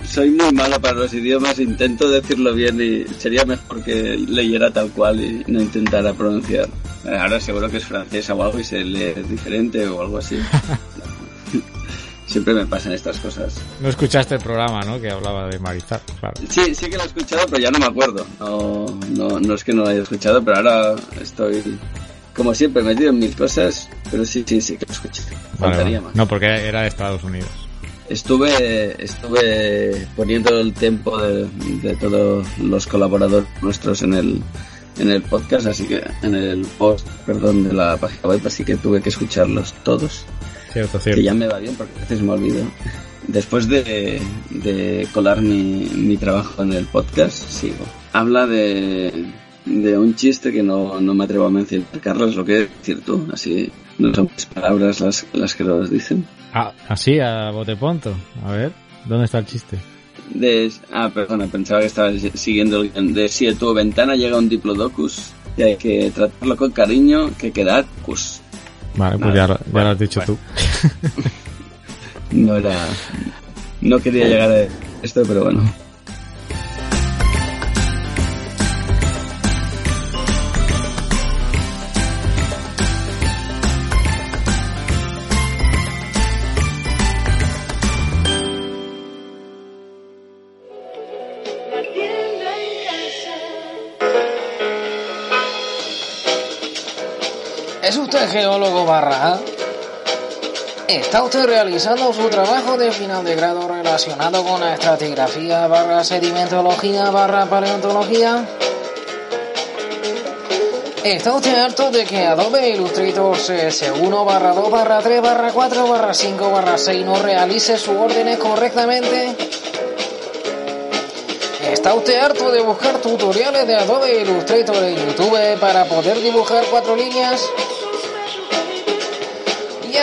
Soy muy malo para los idiomas, intento decirlo bien y sería mejor que leyera tal cual y no intentara pronunciar. Ahora seguro que es francesa o algo y se lee diferente o algo así. Siempre me pasan estas cosas. No escuchaste el programa, ¿no? Que hablaba de Marizar, claro. Sí, sí que lo he escuchado, pero ya no me acuerdo. No, no, no es que no lo haya escuchado, pero ahora estoy, como siempre, metido en mil cosas. Pero sí, sí, sí que lo escuché. Faltaría vale. más. No, porque era de Estados Unidos. Estuve, estuve poniendo el tiempo de, de todos los colaboradores nuestros en el, en el podcast, así que en el post, perdón, de la página web, así que tuve que escucharlos todos. Cierto, cierto. Que ya me va bien porque a veces me olvido. Después de, de colar mi, mi trabajo en el podcast, sigo. Habla de, de un chiste que no, no me atrevo a mencionar. Carlos, lo que decir tú, así no son mis palabras las, las que los dicen. Ah, así, a bote pronto. A ver, ¿dónde está el chiste? De, ah, perdona, pensaba que estaba siguiendo el. De si a tu ventana llega un diplodocus y hay que tratarlo con cariño, que queda cus. Vale, pues Nada, ya, ya lo has dicho tú. No era. No quería llegar a esto, pero bueno. ¿Es usted geólogo barra A? ¿Está usted realizando su trabajo de final de grado relacionado con la estratigrafía barra sedimentología barra paleontología? ¿Está usted harto de que Adobe Illustrator CS1 barra 2 barra 3 barra 4 barra 5 barra 6 no realice sus órdenes correctamente? ¿Está usted harto de buscar tutoriales de Adobe Illustrator en YouTube para poder dibujar cuatro líneas?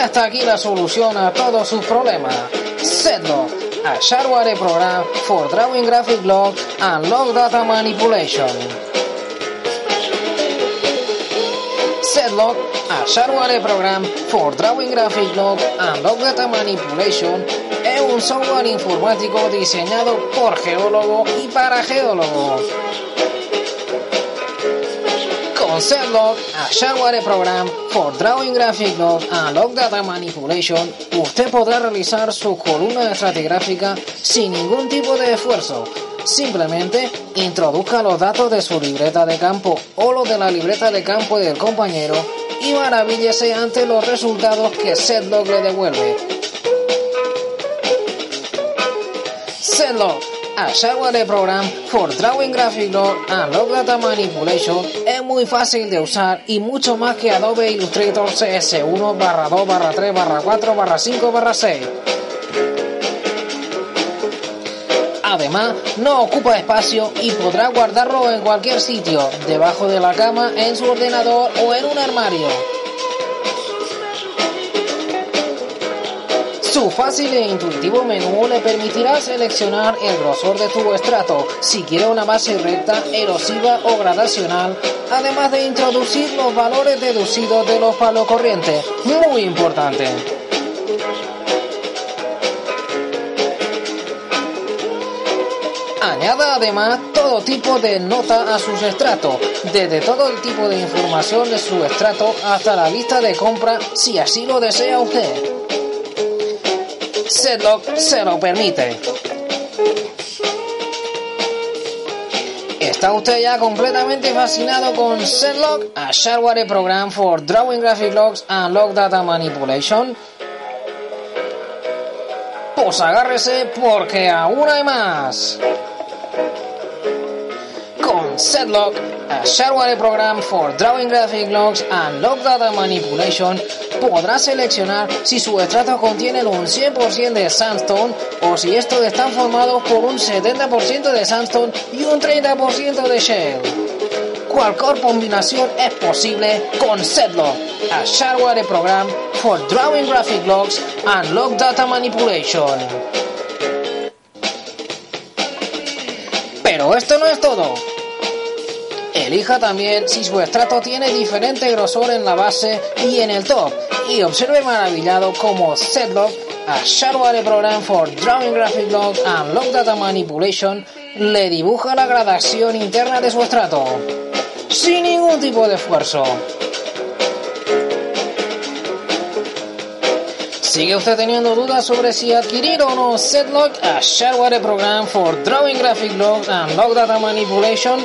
Hasta aquí la solución a todos sus problemas. Setlo, a Shareware program for drawing graphic log and log data manipulation. Setlog, a Shareware program for drawing graphic log and log data manipulation, es un software informático diseñado por geólogos y para geólogos. Con Setlog, a Shareware program for drawing graphic log and log data manipulation, usted podrá realizar su columna estratigráfica sin ningún tipo de esfuerzo. Simplemente introduzca los datos de su libreta de campo o los de la libreta de campo del compañero y maravíllese ante los resultados que Setlog le devuelve. Setlog, a Shareware program for drawing graphic log and log data manipulation es muy fácil de usar y mucho más que Adobe Illustrator CS1 barra 2 barra 3 barra 4 barra 5 barra 6. Además, no ocupa espacio y podrá guardarlo en cualquier sitio, debajo de la cama, en su ordenador o en un armario. Su fácil e intuitivo menú le permitirá seleccionar el grosor de tu estrato, si quiere una base recta, erosiva o gradacional, además de introducir los valores deducidos de los palos corrientes. Muy importante. Añada además todo tipo de nota a sus estratos, desde todo el tipo de información de su estrato hasta la lista de compra si así lo desea usted. Setlock se lo permite. ¿Está usted ya completamente fascinado con Setlock, a shareware program for drawing graphic logs and log data manipulation? Pues agárrese porque aún hay más. Setlock, a shareware program for drawing graphic logs and log data manipulation, podrá seleccionar si su estrato contiene un 100% de sandstone o si estos están formados por un 70% de sandstone y un 30% de shale. Cualquier combinación es posible con Setlock, a shareware program for drawing graphic logs and log data manipulation. Pero esto no es todo. Elija también si su estrato tiene diferente grosor en la base y en el top y observe maravillado como Setlock, a shareware program for drawing graphic logs and log data manipulation, le dibuja la gradación interna de su estrato, sin ningún tipo de esfuerzo. ¿Sigue usted teniendo dudas sobre si adquirir o no Setlock, a shareware program for drawing graphic logs and log data manipulation?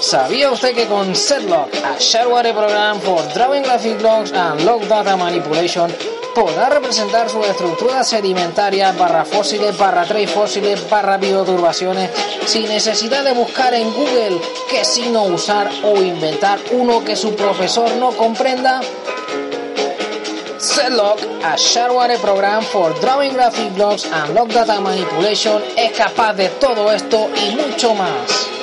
¿Sabía usted que con Setlock, a shareware program for drawing graphic logs and log data manipulation, podrá representar su estructura sedimentaria barra fósiles barra trace fósiles barra bioturbaciones sin necesidad de buscar en Google qué signo usar o inventar uno que su profesor no comprenda? Setlock, a shareware program for drawing graphic logs and log data manipulation, es capaz de todo esto y mucho más.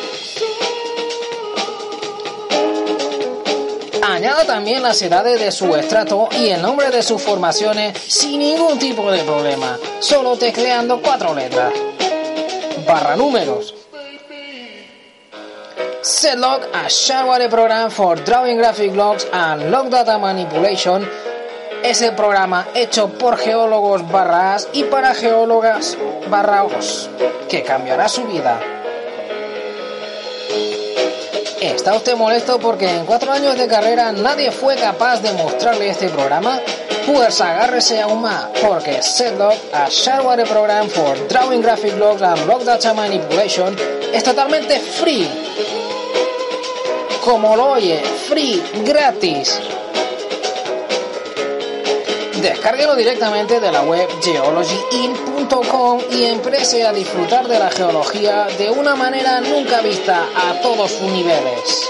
También las edades de su estrato y el nombre de sus formaciones sin ningún tipo de problema, solo tecleando cuatro letras. Barra números. Setlock, a shareware program for drawing graphic logs and log data manipulation, es el programa hecho por geólogos barras y para geólogas barraos, que cambiará su vida. ¿Está usted molesto porque en cuatro años de carrera nadie fue capaz de mostrarle este programa? Pues agárrese aún más, porque Setlock, a shareware program for drawing graphic logs and log data manipulation, es totalmente free. Como lo oye, free, gratis. Descárguelo directamente de la web geologyin.com y emprese a disfrutar de la geología de una manera nunca vista a todos sus niveles.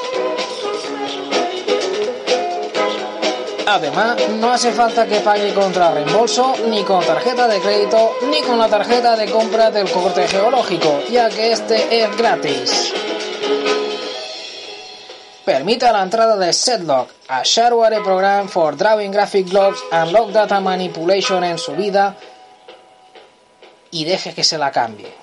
Además, no hace falta que pague contra reembolso, ni con tarjeta de crédito, ni con la tarjeta de compra del corte geológico, ya que este es gratis. Permita la entrada de Setlock, a shareware program for drawing graphic logs and log data manipulation en su vida y deje que se la cambie.